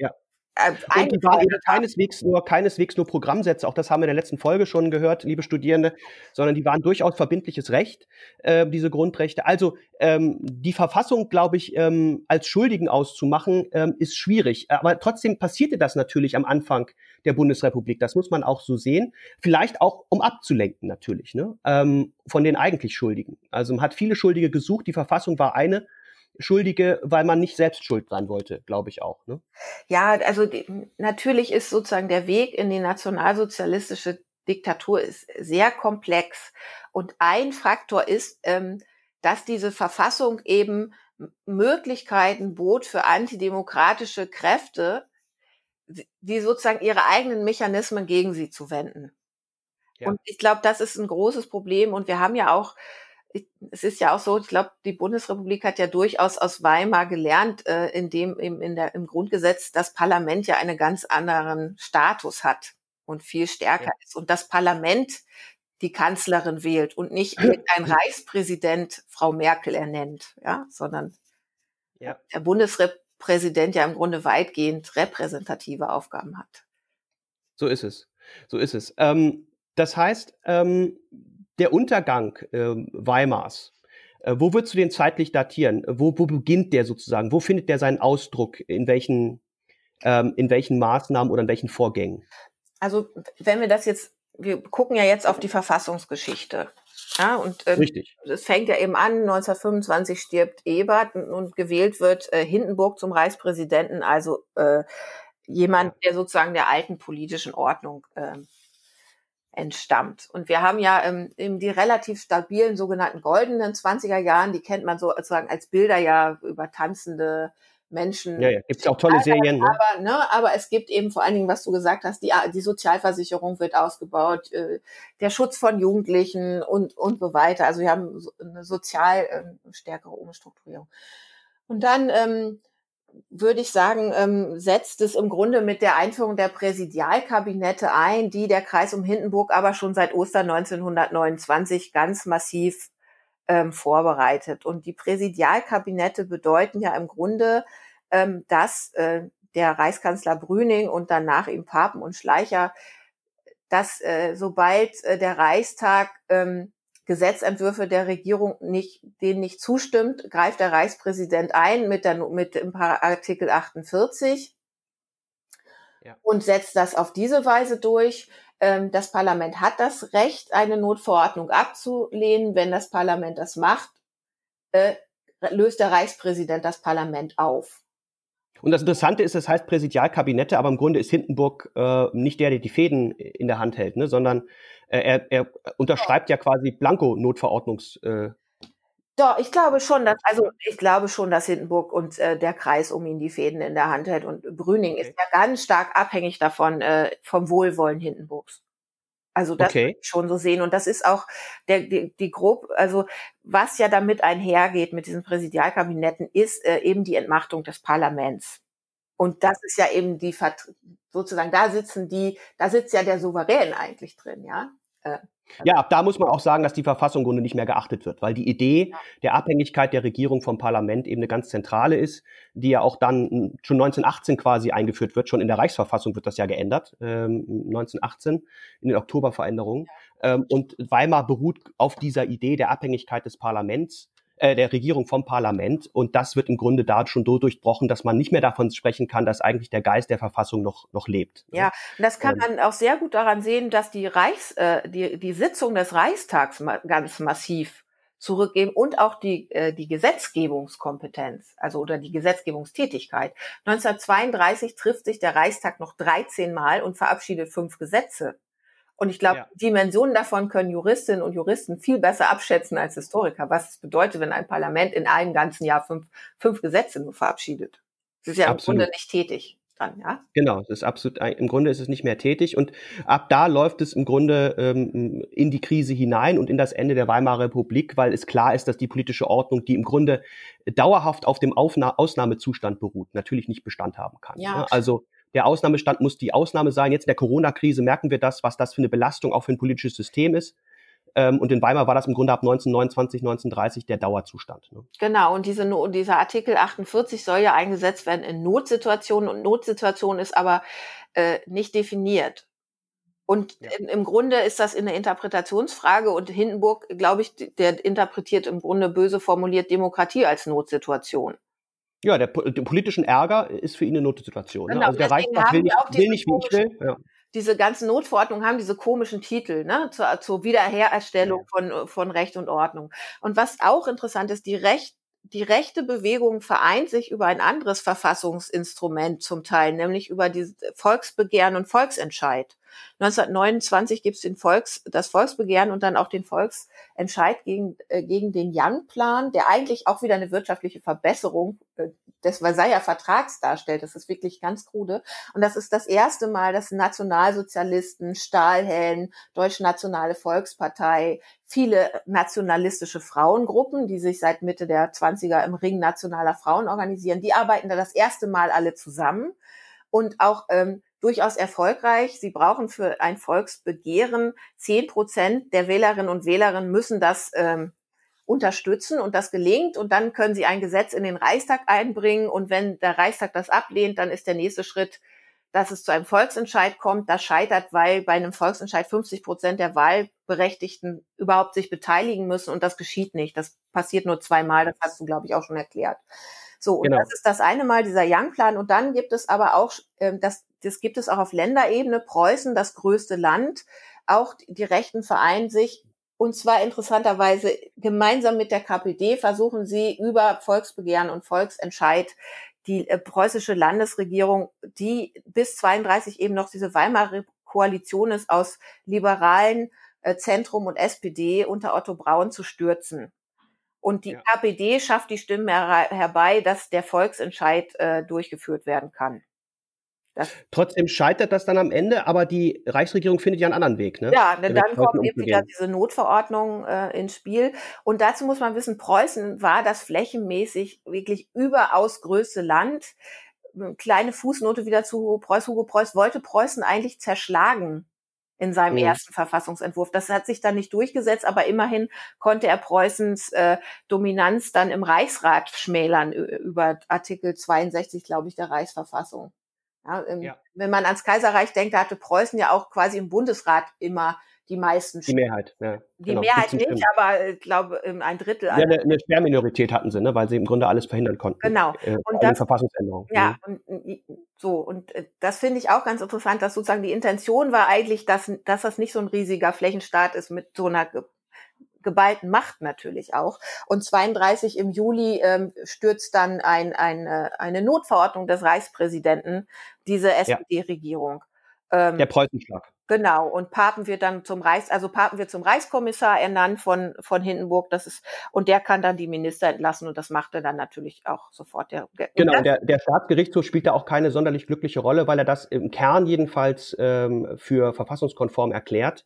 und die waren keineswegs nur, keineswegs nur Programmsätze, auch das haben wir in der letzten Folge schon gehört, liebe Studierende, sondern die waren durchaus verbindliches Recht, äh, diese Grundrechte. Also ähm, die Verfassung, glaube ich, ähm, als Schuldigen auszumachen, ähm, ist schwierig. Aber trotzdem passierte das natürlich am Anfang der Bundesrepublik. Das muss man auch so sehen. Vielleicht auch, um abzulenken natürlich, ne? ähm, von den eigentlich Schuldigen. Also man hat viele Schuldige gesucht, die Verfassung war eine Schuldige, weil man nicht selbst schuld sein wollte, glaube ich auch. Ne? Ja, also die, natürlich ist sozusagen der Weg in die nationalsozialistische Diktatur ist sehr komplex. Und ein Faktor ist, ähm, dass diese Verfassung eben Möglichkeiten bot für antidemokratische Kräfte, die sozusagen ihre eigenen Mechanismen gegen sie zu wenden. Ja. Und ich glaube, das ist ein großes Problem. Und wir haben ja auch es ist ja auch so, ich glaube, die Bundesrepublik hat ja durchaus aus Weimar gelernt, äh, in dem im, in der, im Grundgesetz das Parlament ja einen ganz anderen Status hat und viel stärker ja. ist. Und das Parlament die Kanzlerin wählt und nicht ein Reichspräsident Frau Merkel ernennt, ja, sondern ja. der Bundespräsident ja im Grunde weitgehend repräsentative Aufgaben hat. So ist es. So ist es. Ähm, das heißt, ähm, der Untergang äh, Weimars, äh, wo würdest du den zeitlich datieren? Wo, wo beginnt der sozusagen? Wo findet der seinen Ausdruck? In welchen, ähm, in welchen Maßnahmen oder in welchen Vorgängen? Also wenn wir das jetzt, wir gucken ja jetzt auf die Verfassungsgeschichte. Ja, und ähm, Richtig. es fängt ja eben an, 1925 stirbt Ebert und gewählt wird äh, Hindenburg zum Reichspräsidenten, also äh, jemand, der sozusagen der alten politischen Ordnung äh, entstammt. Und wir haben ja ähm, eben die relativ stabilen sogenannten goldenen 20er Jahren, die kennt man so sozusagen als Bilder ja über tanzende Menschen. Ja, ja, gibt es auch tolle Serien. Ne? Aber, ne, aber es gibt eben vor allen Dingen, was du gesagt hast, die, die Sozialversicherung wird ausgebaut, äh, der Schutz von Jugendlichen und, und so weiter. Also wir haben eine sozial äh, stärkere Umstrukturierung. Und dann ähm, würde ich sagen, ähm, setzt es im Grunde mit der Einführung der Präsidialkabinette ein, die der Kreis um Hindenburg aber schon seit Ostern 1929 ganz massiv ähm, vorbereitet. Und die Präsidialkabinette bedeuten ja im Grunde, ähm, dass äh, der Reichskanzler Brüning und danach ihm Papen und Schleicher, dass äh, sobald äh, der Reichstag ähm, Gesetzentwürfe der Regierung nicht, denen nicht zustimmt, greift der Reichspräsident ein mit, der, mit dem Artikel 48 ja. und setzt das auf diese Weise durch. Ähm, das Parlament hat das Recht, eine Notverordnung abzulehnen. Wenn das Parlament das macht, äh, löst der Reichspräsident das Parlament auf. Und das Interessante ist, das heißt Präsidialkabinette, aber im Grunde ist Hindenburg äh, nicht der, der die Fäden in der Hand hält, ne, sondern er, er unterschreibt ja quasi Blanko-Notverordnungs. Äh, doch, ich glaube schon, dass, also ich glaube schon, dass Hindenburg und äh, der Kreis um ihn die Fäden in der Hand hält. Und Brüning okay. ist ja ganz stark abhängig davon, äh, vom Wohlwollen Hindenburgs. Also das okay. ich schon so sehen. Und das ist auch der, die, die grob, also was ja damit einhergeht mit diesen Präsidialkabinetten, ist äh, eben die Entmachtung des Parlaments. Und das ist ja eben die sozusagen, da sitzen die, da sitzt ja der Souverän eigentlich drin, ja. Äh, ja, ab da muss man auch sagen, dass die Verfassung im Grunde nicht mehr geachtet wird, weil die Idee der Abhängigkeit der Regierung vom Parlament eben eine ganz zentrale ist, die ja auch dann schon 1918 quasi eingeführt wird. Schon in der Reichsverfassung wird das ja geändert, ähm, 1918 in den Oktoberveränderungen. Ähm, und Weimar beruht auf dieser Idee der Abhängigkeit des Parlaments äh, der Regierung vom Parlament. Und das wird im Grunde da schon so durchbrochen, dass man nicht mehr davon sprechen kann, dass eigentlich der Geist der Verfassung noch, noch lebt. Ne? Ja, und das kann man auch sehr gut daran sehen, dass die Reichs, äh, die, die Sitzung des Reichstags ganz massiv zurückgeben und auch die, äh, die Gesetzgebungskompetenz, also oder die Gesetzgebungstätigkeit. 1932 trifft sich der Reichstag noch 13 Mal und verabschiedet fünf Gesetze. Und ich glaube, ja. Dimensionen davon können Juristinnen und Juristen viel besser abschätzen als Historiker, was es bedeutet, wenn ein Parlament in einem ganzen Jahr fünf, fünf Gesetze nur verabschiedet. Es ist ja absolut. im Grunde nicht tätig. Dann, ja? Genau, das ist absolut, im Grunde ist es nicht mehr tätig und ab da läuft es im Grunde ähm, in die Krise hinein und in das Ende der Weimarer Republik, weil es klar ist, dass die politische Ordnung, die im Grunde dauerhaft auf dem Aufna Ausnahmezustand beruht, natürlich nicht Bestand haben kann. Ja. Ne? Also der Ausnahmestand muss die Ausnahme sein. Jetzt in der Corona-Krise merken wir das, was das für eine Belastung auch für ein politisches System ist. Ähm, und in Weimar war das im Grunde ab 1929, 1930 der Dauerzustand. Ne? Genau, und diese, dieser Artikel 48 soll ja eingesetzt werden in Notsituationen und Notsituation ist aber äh, nicht definiert. Und ja. im Grunde ist das in der Interpretationsfrage und Hindenburg, glaube ich, der interpretiert im Grunde böse formuliert Demokratie als Notsituation. Ja, der, der politischen Ärger ist für ihn eine Notsituation. Ne? Genau, ne? Also der Reichstag will nicht, will nicht wie ich will. Ja. Diese ganzen Notverordnungen haben diese komischen Titel ne? zur, zur Wiederherstellung ja. von, von Recht und Ordnung. Und was auch interessant ist, die Recht, die rechte Bewegung vereint sich über ein anderes Verfassungsinstrument zum Teil, nämlich über die Volksbegehren und Volksentscheid. 1929 gibt es Volks, das Volksbegehren und dann auch den Volksentscheid gegen, äh, gegen den Jan-Plan, der eigentlich auch wieder eine wirtschaftliche Verbesserung äh, des Versailler Vertrags darstellt. Das ist wirklich ganz krude. Und das ist das erste Mal, dass Nationalsozialisten, Stahlhelden, Deutsche Nationale Volkspartei, viele nationalistische Frauengruppen, die sich seit Mitte der 20er im Ring nationaler Frauen organisieren, die arbeiten da das erste Mal alle zusammen. Und auch ähm, durchaus erfolgreich. Sie brauchen für ein Volksbegehren zehn Prozent der Wählerinnen und Wähler müssen das ähm, unterstützen und das gelingt und dann können sie ein Gesetz in den Reichstag einbringen und wenn der Reichstag das ablehnt, dann ist der nächste Schritt, dass es zu einem Volksentscheid kommt. Das scheitert, weil bei einem Volksentscheid 50 Prozent der Wahlberechtigten überhaupt sich beteiligen müssen und das geschieht nicht. Das passiert nur zweimal, das hast du, glaube ich, auch schon erklärt. So, und genau. das ist das eine Mal, dieser Young-Plan. Und dann gibt es aber auch, ähm, das, das gibt es auch auf Länderebene, Preußen, das größte Land. Auch die Rechten vereinen sich. Und zwar interessanterweise gemeinsam mit der KPD versuchen sie über Volksbegehren und Volksentscheid die äh, preußische Landesregierung, die bis 32 eben noch diese Weimarer Koalition ist aus liberalen äh, Zentrum und SPD unter Otto Braun zu stürzen. Und die ja. KPD schafft die Stimmen her herbei, dass der Volksentscheid äh, durchgeführt werden kann. Das Trotzdem scheitert das dann am Ende, aber die Reichsregierung findet ja einen anderen Weg. Ne? Ja, denn dann kommt eben wieder diese Notverordnung äh, ins Spiel. Und dazu muss man wissen, Preußen war das flächenmäßig wirklich überaus größte Land. Kleine Fußnote wieder zu Preuß. Hugo Preuß wollte Preußen eigentlich zerschlagen in seinem mhm. ersten Verfassungsentwurf. Das hat sich dann nicht durchgesetzt, aber immerhin konnte er Preußens äh, Dominanz dann im Reichsrat schmälern über Artikel 62, glaube ich, der Reichsverfassung. Ja, ähm, ja. Wenn man ans Kaiserreich denkt, da hatte Preußen ja auch quasi im Bundesrat immer die meisten Die Mehrheit, ja. Die genau, Mehrheit nicht, stimmen. aber ich glaube ein Drittel. Ja, eine, eine Sperrminorität hatten sie, ne, weil sie im Grunde alles verhindern konnten. Genau. Äh, und das, Verfassungsänderung. Ja, mhm. und so und äh, das finde ich auch ganz interessant, dass sozusagen die Intention war eigentlich, dass dass das nicht so ein riesiger Flächenstaat ist mit so einer geballten Macht natürlich auch. Und 32 im Juli ähm, stürzt dann ein, ein, eine Notverordnung des Reichspräsidenten diese SPD-Regierung. Ähm, Der Preußenschlag. Genau. Und Papen wird dann zum Reichs, also Papen wird zum Reichskommissar ernannt von, von Hindenburg. Das ist, und der kann dann die Minister entlassen und das macht er dann natürlich auch sofort. Der, genau. Der, der Staatsgerichtshof spielt da auch keine sonderlich glückliche Rolle, weil er das im Kern jedenfalls ähm, für verfassungskonform erklärt.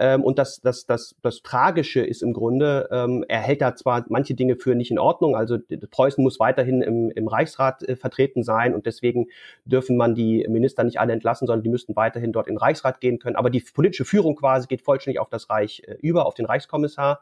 Ähm, und das, das, das, das Tragische ist im Grunde, ähm, er hält da zwar manche Dinge für nicht in Ordnung, also Preußen muss weiterhin im, im Reichsrat äh, vertreten sein und deswegen dürfen man die Minister nicht alle entlassen, sondern die müssten weiterhin dort in den Reichsrat gehen können. Aber die politische Führung quasi geht vollständig auf das Reich äh, über, auf den Reichskommissar.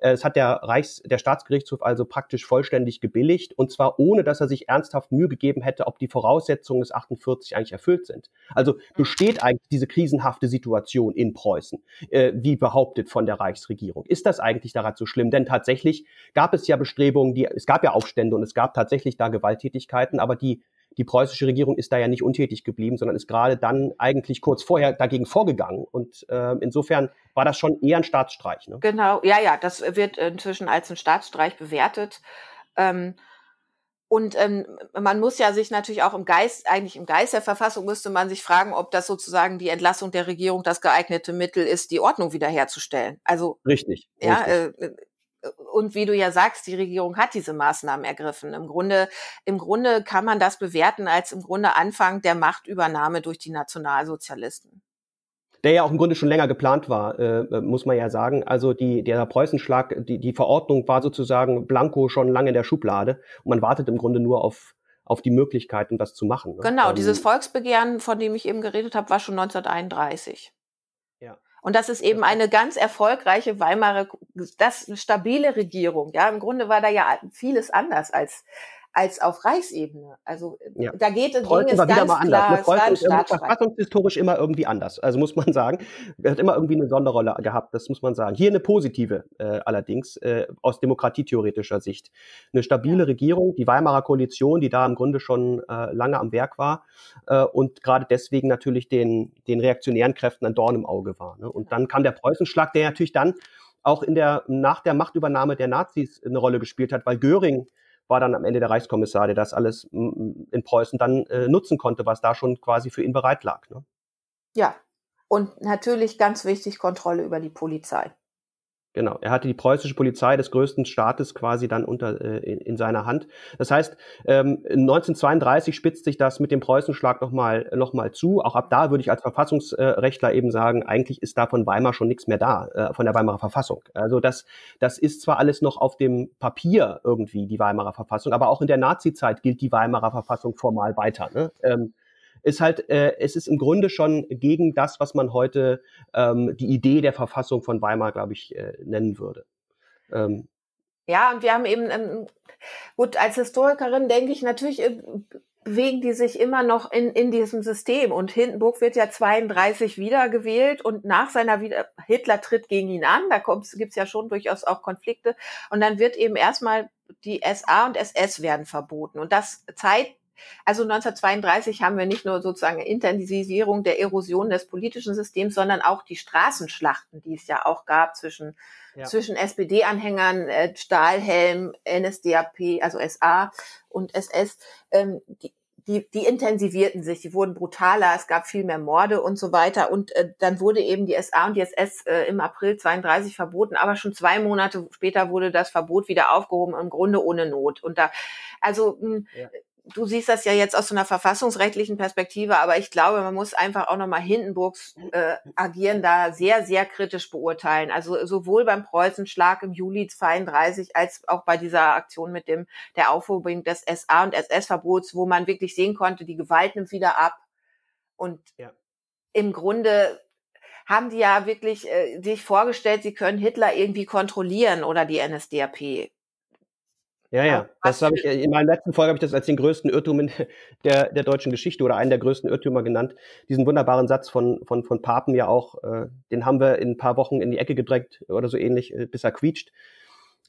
Äh, es hat der Reichs, der Staatsgerichtshof also praktisch vollständig gebilligt und zwar ohne, dass er sich ernsthaft Mühe gegeben hätte, ob die Voraussetzungen des 48 eigentlich erfüllt sind. Also besteht eigentlich diese krisenhafte Situation in Preußen, äh, wie behauptet von der Reichsregierung. Ist das eigentlich daran so schlimm? Denn tatsächlich gab es ja Bestrebungen, die, es gab ja Aufstände und es gab tatsächlich da Gewalttätigkeiten, aber die die preußische Regierung ist da ja nicht untätig geblieben, sondern ist gerade dann eigentlich kurz vorher dagegen vorgegangen. Und äh, insofern war das schon eher ein Staatsstreich. Ne? Genau, ja, ja, das wird inzwischen als ein Staatsstreich bewertet. Ähm, und ähm, man muss ja sich natürlich auch im Geist, eigentlich im Geist der Verfassung müsste man sich fragen, ob das sozusagen die Entlassung der Regierung das geeignete Mittel ist, die Ordnung wiederherzustellen. Also richtig. Ja, richtig. Äh, und wie du ja sagst, die Regierung hat diese Maßnahmen ergriffen. Im Grunde, im Grunde kann man das bewerten als im Grunde Anfang der Machtübernahme durch die Nationalsozialisten. Der ja auch im Grunde schon länger geplant war, äh, muss man ja sagen. Also die, der Preußenschlag, die, die Verordnung war sozusagen blanko schon lange in der Schublade und man wartet im Grunde nur auf, auf die Möglichkeit, um das zu machen. Ne? Genau, ähm, dieses Volksbegehren, von dem ich eben geredet habe, war schon 1931. Und das ist eben eine ganz erfolgreiche Weimarer, das eine stabile Regierung. Ja, im Grunde war da ja vieles anders als als auf Reichsebene. Also ja. da geht es ging es ganz wieder mal anders. Klar, ne? ist verfassungshistorisch immer irgendwie anders. Also muss man sagen, er hat immer irgendwie eine Sonderrolle gehabt. Das muss man sagen. Hier eine positive äh, allerdings äh, aus demokratietheoretischer Sicht. Eine stabile Regierung, die Weimarer Koalition, die da im Grunde schon äh, lange am Werk war äh, und gerade deswegen natürlich den den reaktionären Kräften ein Dorn im Auge war. Ne? Und dann kam der Preußenschlag, der natürlich dann auch in der nach der Machtübernahme der Nazis eine Rolle gespielt hat, weil Göring war dann am Ende der Reichskommissar, der das alles in Preußen dann äh, nutzen konnte, was da schon quasi für ihn bereit lag. Ne? Ja, und natürlich ganz wichtig Kontrolle über die Polizei. Genau, er hatte die preußische Polizei des größten Staates quasi dann unter äh, in, in, seiner Hand. Das heißt, ähm, 1932 spitzt sich das mit dem Preußenschlag nochmal noch mal zu. Auch ab da würde ich als Verfassungsrechtler eben sagen, eigentlich ist da von Weimar schon nichts mehr da, äh, von der Weimarer Verfassung. Also das, das ist zwar alles noch auf dem Papier irgendwie, die Weimarer Verfassung, aber auch in der Nazizeit gilt die Weimarer Verfassung formal weiter. Ne? Ähm, ist halt, äh, es ist im Grunde schon gegen das, was man heute ähm, die Idee der Verfassung von Weimar, glaube ich, äh, nennen würde. Ähm, ja, und wir haben eben, ähm, gut, als Historikerin denke ich natürlich, äh, bewegen die sich immer noch in, in diesem System. Und Hindenburg wird ja 32 wiedergewählt und nach seiner Wieder Hitler tritt gegen ihn an, da gibt es ja schon durchaus auch Konflikte. Und dann wird eben erstmal die SA und SS werden verboten. Und das zeigt also 1932 haben wir nicht nur sozusagen Intensivierung der Erosion des politischen Systems, sondern auch die Straßenschlachten, die es ja auch gab zwischen, ja. zwischen SPD-Anhängern, äh, Stahlhelm, NSDAP, also SA und SS. Ähm, die, die, die intensivierten sich, die wurden brutaler, es gab viel mehr Morde und so weiter. Und äh, dann wurde eben die SA und die SS äh, im April 32 verboten, aber schon zwei Monate später wurde das Verbot wieder aufgehoben, im Grunde ohne Not. Und da, also mh, ja du siehst das ja jetzt aus so einer verfassungsrechtlichen Perspektive, aber ich glaube, man muss einfach auch nochmal Hindenburgs äh, Agieren da sehr, sehr kritisch beurteilen. Also sowohl beim Preußenschlag im Juli 32 als auch bei dieser Aktion mit dem der Aufhebung des SA und SS-Verbots, wo man wirklich sehen konnte, die Gewalt nimmt wieder ab und ja. im Grunde haben die ja wirklich äh, sich vorgestellt, sie können Hitler irgendwie kontrollieren oder die NSDAP. Ja, ja. Das habe ich in meiner letzten Folge habe ich das als den größten Irrtum in der, der deutschen Geschichte oder einen der größten Irrtümer genannt. Diesen wunderbaren Satz von, von, von Papen ja auch, äh, den haben wir in ein paar Wochen in die Ecke gedrängt oder so ähnlich, äh, bis er quietscht.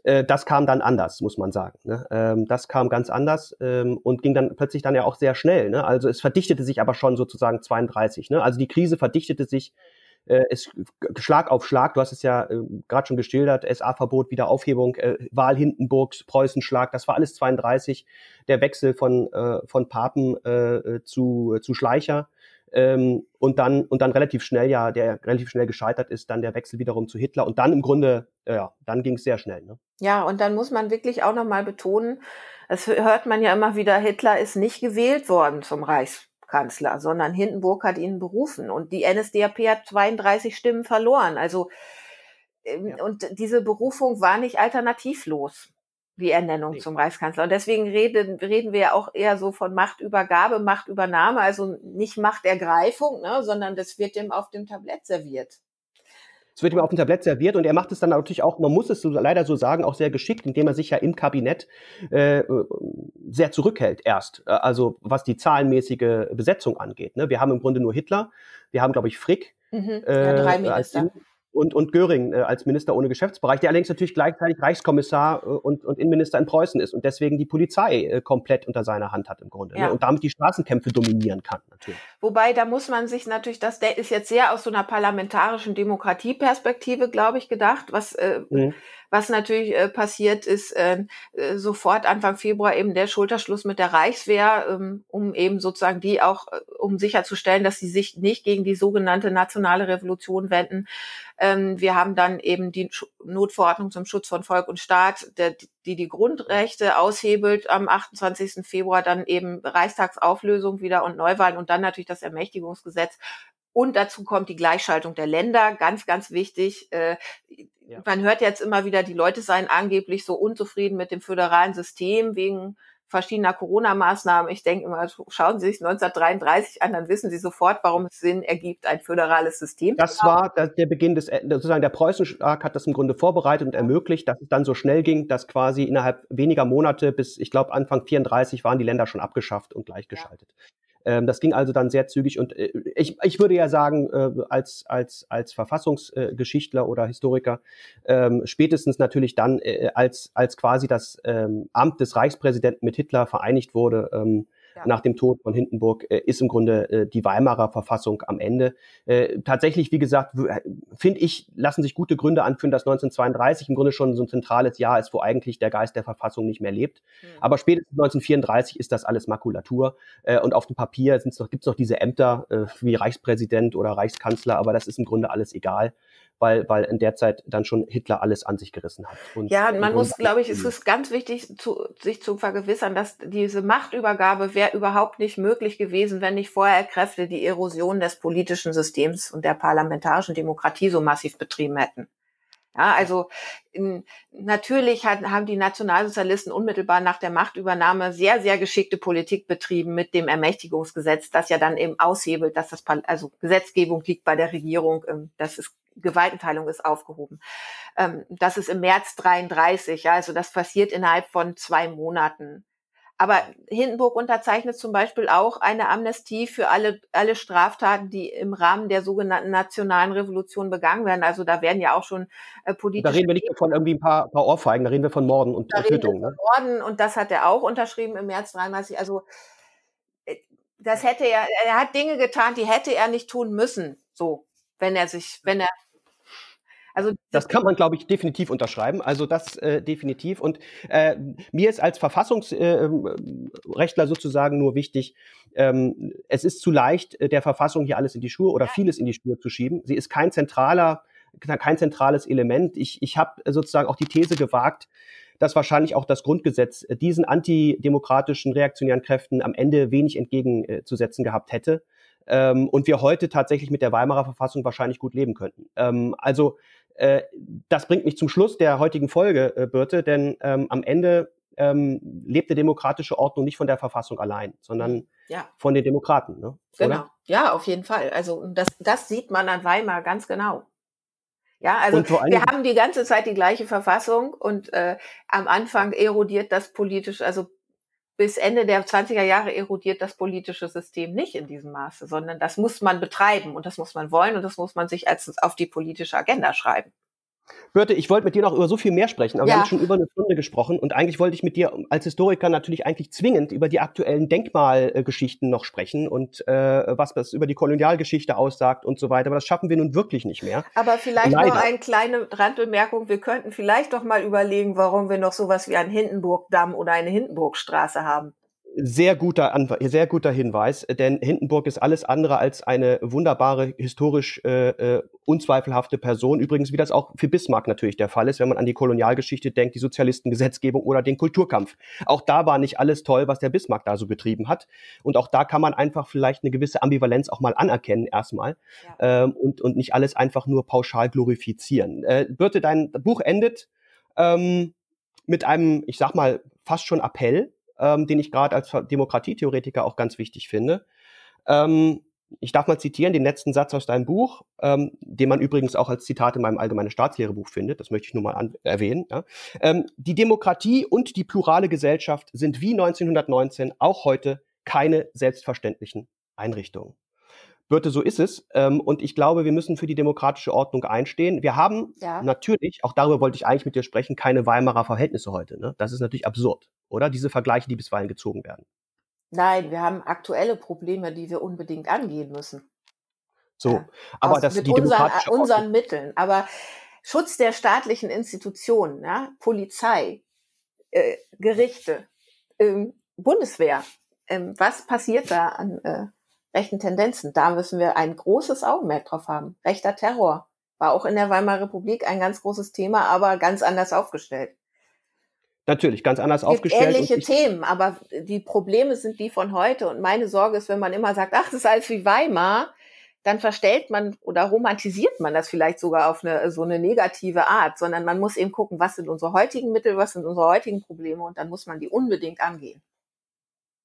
Äh, das kam dann anders, muss man sagen. Ne? Ähm, das kam ganz anders ähm, und ging dann plötzlich dann ja auch sehr schnell. Ne? Also es verdichtete sich aber schon sozusagen 32. Ne? Also die Krise verdichtete sich äh, es Schlag auf Schlag, du hast es ja äh, gerade schon geschildert, SA-Verbot, Wiederaufhebung, äh, Wahl Hindenburgs, Preußenschlag, das war alles 32, der Wechsel von, äh, von Papen äh, zu, zu Schleicher. Ähm, und dann und dann relativ schnell ja, der relativ schnell gescheitert ist, dann der Wechsel wiederum zu Hitler und dann im Grunde ja, dann ging es sehr schnell. Ne? Ja, und dann muss man wirklich auch noch mal betonen, es hört man ja immer wieder, Hitler ist nicht gewählt worden zum Reichs Kanzler, sondern Hindenburg hat ihn berufen und die NSDAP hat 32 Stimmen verloren. Also ähm, ja. und diese Berufung war nicht alternativlos, die Ernennung nee. zum Reichskanzler. Und deswegen reden, reden wir ja auch eher so von Machtübergabe, Machtübernahme, also nicht Machtergreifung, ne, sondern das wird dem auf dem Tablett serviert. Es wird ihm auf dem Tablett serviert und er macht es dann natürlich auch, man muss es so, leider so sagen, auch sehr geschickt, indem er sich ja im Kabinett äh, sehr zurückhält erst. Äh, also was die zahlenmäßige Besetzung angeht. Ne? Wir haben im Grunde nur Hitler, wir haben, glaube ich, Frick mhm. ja, drei äh, Minister und, und Göring äh, als Minister ohne Geschäftsbereich, der allerdings natürlich gleichzeitig Reichskommissar äh, und, und Innenminister in Preußen ist und deswegen die Polizei äh, komplett unter seiner Hand hat im Grunde ne? ja. ne? und damit die Straßenkämpfe dominieren kann. Natürlich. Wobei, da muss man sich natürlich, das ist jetzt sehr aus so einer parlamentarischen Demokratieperspektive, glaube ich, gedacht, was äh, mhm. Was natürlich äh, passiert ist, äh, äh, sofort Anfang Februar eben der Schulterschluss mit der Reichswehr, ähm, um eben sozusagen die auch, äh, um sicherzustellen, dass sie sich nicht gegen die sogenannte nationale Revolution wenden. Ähm, wir haben dann eben die Notverordnung zum Schutz von Volk und Staat, der, die die Grundrechte aushebelt am 28. Februar, dann eben Reichstagsauflösung wieder und Neuwahlen und dann natürlich das Ermächtigungsgesetz. Und dazu kommt die Gleichschaltung der Länder, ganz, ganz wichtig. Äh, ja. Man hört jetzt immer wieder, die Leute seien angeblich so unzufrieden mit dem föderalen System wegen verschiedener Corona-Maßnahmen. Ich denke immer, schauen Sie sich 1933 an, dann wissen Sie sofort, warum es Sinn ergibt, ein föderales System. Das war der Beginn des, sozusagen der Preußenschlag hat das im Grunde vorbereitet und ermöglicht, dass es dann so schnell ging, dass quasi innerhalb weniger Monate bis, ich glaube, Anfang 34 waren die Länder schon abgeschafft und gleichgeschaltet. Ja. Ähm, das ging also dann sehr zügig und äh, ich, ich würde ja sagen, äh, als, als, als Verfassungsgeschichtler oder Historiker, ähm, spätestens natürlich dann, äh, als, als quasi das ähm, Amt des Reichspräsidenten mit Hitler vereinigt wurde, ähm, ja. nach dem Tod von Hindenburg äh, ist im Grunde äh, die Weimarer Verfassung am Ende. Äh, tatsächlich, wie gesagt, äh, finde ich, lassen sich gute Gründe anführen, dass 1932 im Grunde schon so ein zentrales Jahr ist, wo eigentlich der Geist der Verfassung nicht mehr lebt. Mhm. Aber spätestens 1934 ist das alles Makulatur äh, und auf dem Papier noch, gibt es noch diese Ämter äh, wie Reichspräsident oder Reichskanzler, aber das ist im Grunde alles egal weil, weil in der Zeit dann schon Hitler alles an sich gerissen hat. Und ja, man muss, glaube ich, es ist ganz wichtig, zu, sich zu vergewissern, dass diese Machtübergabe wäre überhaupt nicht möglich gewesen, wenn nicht vorher Kräfte die Erosion des politischen Systems und der parlamentarischen Demokratie so massiv betrieben hätten. Ja, also in, natürlich hat, haben die Nationalsozialisten unmittelbar nach der Machtübernahme sehr, sehr geschickte Politik betrieben mit dem Ermächtigungsgesetz, das ja dann eben aushebelt, dass das, also Gesetzgebung liegt bei der Regierung, ähm, das ist Gewaltenteilung ist aufgehoben. Ähm, das ist im März 33, ja, also das passiert innerhalb von zwei Monaten. Aber Hindenburg unterzeichnet zum Beispiel auch eine Amnestie für alle, alle Straftaten, die im Rahmen der sogenannten nationalen Revolution begangen werden. Also da werden ja auch schon äh, politische... Da reden wir nicht von irgendwie ein paar, paar Ohrfeigen, da reden wir von Morden und Tötungen. Ne? Morden und das hat er auch unterschrieben im März 33. Also äh, das hätte er, er hat Dinge getan, die hätte er nicht tun müssen. So wenn er sich, wenn er also das kann man, glaube ich, definitiv unterschreiben. Also das äh, definitiv. Und äh, mir ist als Verfassungsrechtler äh, sozusagen nur wichtig, ähm, es ist zu leicht, äh, der Verfassung hier alles in die Schuhe oder vieles in die Schuhe zu schieben. Sie ist kein zentraler, kein zentrales Element. Ich, ich habe sozusagen auch die These gewagt, dass wahrscheinlich auch das Grundgesetz äh, diesen antidemokratischen, reaktionären Kräften am Ende wenig entgegenzusetzen gehabt hätte ähm, und wir heute tatsächlich mit der Weimarer Verfassung wahrscheinlich gut leben könnten. Ähm, also äh, das bringt mich zum Schluss der heutigen Folge, äh, Birte, denn ähm, am Ende ähm, lebt eine demokratische Ordnung nicht von der Verfassung allein, sondern ja. von den Demokraten. Ne? Genau. Oder? Ja, auf jeden Fall. Also das, das sieht man an Weimar ganz genau. Ja, also wir haben die ganze Zeit die gleiche Verfassung und äh, am Anfang erodiert das politisch, also bis Ende der 20er Jahre erodiert das politische System nicht in diesem Maße, sondern das muss man betreiben und das muss man wollen und das muss man sich als auf die politische Agenda schreiben. Birte, ich wollte mit dir noch über so viel mehr sprechen, aber ja. wir haben schon über eine Stunde gesprochen und eigentlich wollte ich mit dir als Historiker natürlich eigentlich zwingend über die aktuellen Denkmalgeschichten noch sprechen und äh, was das über die Kolonialgeschichte aussagt und so weiter, aber das schaffen wir nun wirklich nicht mehr. Aber vielleicht Leider. noch eine kleine Randbemerkung, wir könnten vielleicht doch mal überlegen, warum wir noch sowas wie einen Hindenburgdamm oder eine Hindenburgstraße haben. Sehr guter, sehr guter Hinweis, denn Hindenburg ist alles andere als eine wunderbare, historisch äh, äh, unzweifelhafte Person. Übrigens, wie das auch für Bismarck natürlich der Fall ist, wenn man an die Kolonialgeschichte denkt, die Sozialistengesetzgebung oder den Kulturkampf. Auch da war nicht alles toll, was der Bismarck da so betrieben hat. Und auch da kann man einfach vielleicht eine gewisse Ambivalenz auch mal anerkennen erstmal ja. ähm, und, und nicht alles einfach nur pauschal glorifizieren. Äh, Birte, dein Buch endet ähm, mit einem, ich sag mal, fast schon Appell ähm, den ich gerade als Demokratietheoretiker auch ganz wichtig finde. Ähm, ich darf mal zitieren den letzten Satz aus deinem Buch, ähm, den man übrigens auch als Zitat in meinem allgemeinen Staatslehrebuch findet. Das möchte ich nur mal erwähnen. Ja. Ähm, die Demokratie und die plurale Gesellschaft sind wie 1919 auch heute keine selbstverständlichen Einrichtungen. Birte, so ist es. Ähm, und ich glaube, wir müssen für die demokratische Ordnung einstehen. Wir haben ja. natürlich, auch darüber wollte ich eigentlich mit dir sprechen, keine Weimarer Verhältnisse heute. Ne? Das ist natürlich absurd, oder? Diese Vergleiche, die bisweilen gezogen werden. Nein, wir haben aktuelle Probleme, die wir unbedingt angehen müssen. So, ja. aber Aus, das mit die unseren, unseren Mitteln. Aber Schutz der staatlichen Institutionen, ja? Polizei, äh, Gerichte, ähm, Bundeswehr. Ähm, was passiert da an äh, rechten Tendenzen. Da müssen wir ein großes Augenmerk drauf haben. Rechter Terror war auch in der Weimarer Republik ein ganz großes Thema, aber ganz anders aufgestellt. Natürlich, ganz anders Gibt aufgestellt. Ähnliche Themen, aber die Probleme sind die von heute. Und meine Sorge ist, wenn man immer sagt, ach, das ist alles wie Weimar, dann verstellt man oder romantisiert man das vielleicht sogar auf eine so eine negative Art, sondern man muss eben gucken, was sind unsere heutigen Mittel, was sind unsere heutigen Probleme und dann muss man die unbedingt angehen.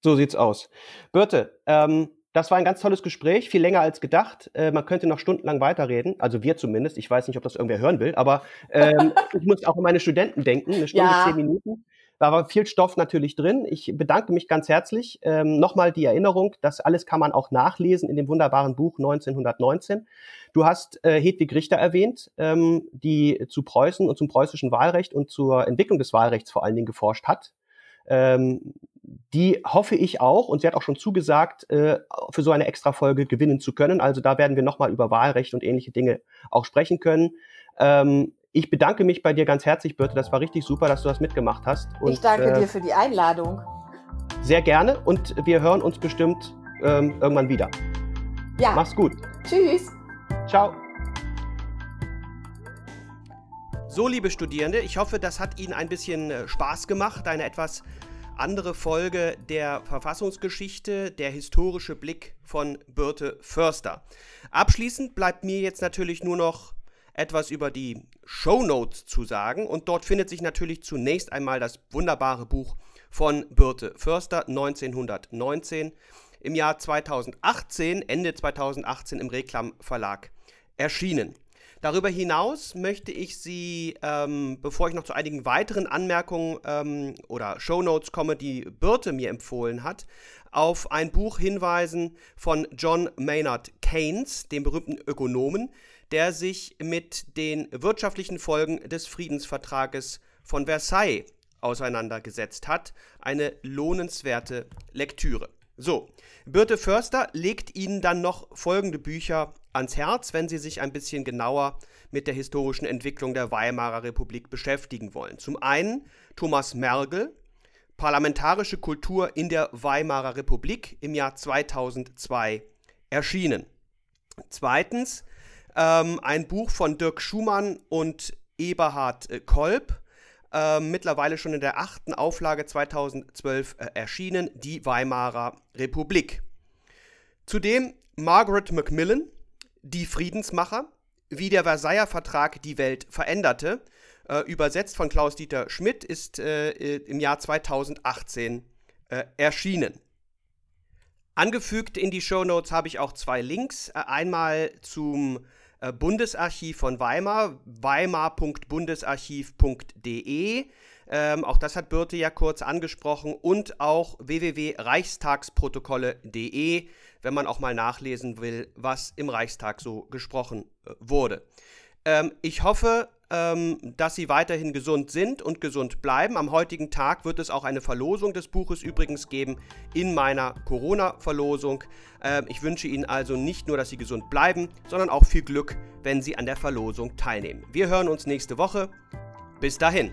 So sieht's aus. Birte, ähm, das war ein ganz tolles Gespräch, viel länger als gedacht. Äh, man könnte noch stundenlang weiterreden, also wir zumindest. Ich weiß nicht, ob das irgendwer hören will, aber ähm, ich muss auch an meine Studenten denken. Eine Stunde, ja. zehn Minuten. Da war viel Stoff natürlich drin. Ich bedanke mich ganz herzlich. Ähm, Nochmal die Erinnerung, das alles kann man auch nachlesen in dem wunderbaren Buch 1919. Du hast äh, Hedwig Richter erwähnt, ähm, die zu Preußen und zum preußischen Wahlrecht und zur Entwicklung des Wahlrechts vor allen Dingen geforscht hat. Ähm, die hoffe ich auch, und sie hat auch schon zugesagt, äh, für so eine Extra-Folge gewinnen zu können. Also da werden wir nochmal über Wahlrecht und ähnliche Dinge auch sprechen können. Ähm, ich bedanke mich bei dir ganz herzlich, Birte. Das war richtig super, dass du das mitgemacht hast. Und, ich danke äh, dir für die Einladung. Sehr gerne und wir hören uns bestimmt ähm, irgendwann wieder. Ja. Mach's gut. Tschüss. Ciao. So, liebe Studierende, ich hoffe, das hat Ihnen ein bisschen äh, Spaß gemacht, eine etwas andere Folge der Verfassungsgeschichte, der historische Blick von Birte Förster. Abschließend bleibt mir jetzt natürlich nur noch etwas über die Show Notes zu sagen und dort findet sich natürlich zunächst einmal das wunderbare Buch von Birte Förster 1919 im Jahr 2018, Ende 2018 im Reklam Verlag erschienen. Darüber hinaus möchte ich Sie, ähm, bevor ich noch zu einigen weiteren Anmerkungen ähm, oder Shownotes komme, die Birte mir empfohlen hat, auf ein Buch hinweisen von John Maynard Keynes, dem berühmten Ökonomen, der sich mit den wirtschaftlichen Folgen des Friedensvertrages von Versailles auseinandergesetzt hat. Eine lohnenswerte Lektüre. So, Birte Förster legt Ihnen dann noch folgende Bücher ans Herz, wenn Sie sich ein bisschen genauer mit der historischen Entwicklung der Weimarer Republik beschäftigen wollen. Zum einen Thomas Mergel, Parlamentarische Kultur in der Weimarer Republik im Jahr 2002 erschienen. Zweitens ähm, ein Buch von Dirk Schumann und Eberhard äh, Kolb, äh, mittlerweile schon in der achten Auflage 2012 äh, erschienen, die Weimarer Republik. Zudem Margaret Macmillan, die Friedensmacher, wie der Versailler Vertrag die Welt veränderte, äh, übersetzt von Klaus-Dieter Schmidt, ist äh, im Jahr 2018 äh, erschienen. Angefügt in die Show Notes habe ich auch zwei Links. Äh, einmal zum äh, Bundesarchiv von Weimar, weimar.bundesarchiv.de. Ähm, auch das hat Birte ja kurz angesprochen. Und auch www.reichstagsprotokolle.de, wenn man auch mal nachlesen will, was im Reichstag so gesprochen äh, wurde. Ähm, ich hoffe, ähm, dass Sie weiterhin gesund sind und gesund bleiben. Am heutigen Tag wird es auch eine Verlosung des Buches übrigens geben in meiner Corona-Verlosung. Ähm, ich wünsche Ihnen also nicht nur, dass Sie gesund bleiben, sondern auch viel Glück, wenn Sie an der Verlosung teilnehmen. Wir hören uns nächste Woche. Bis dahin.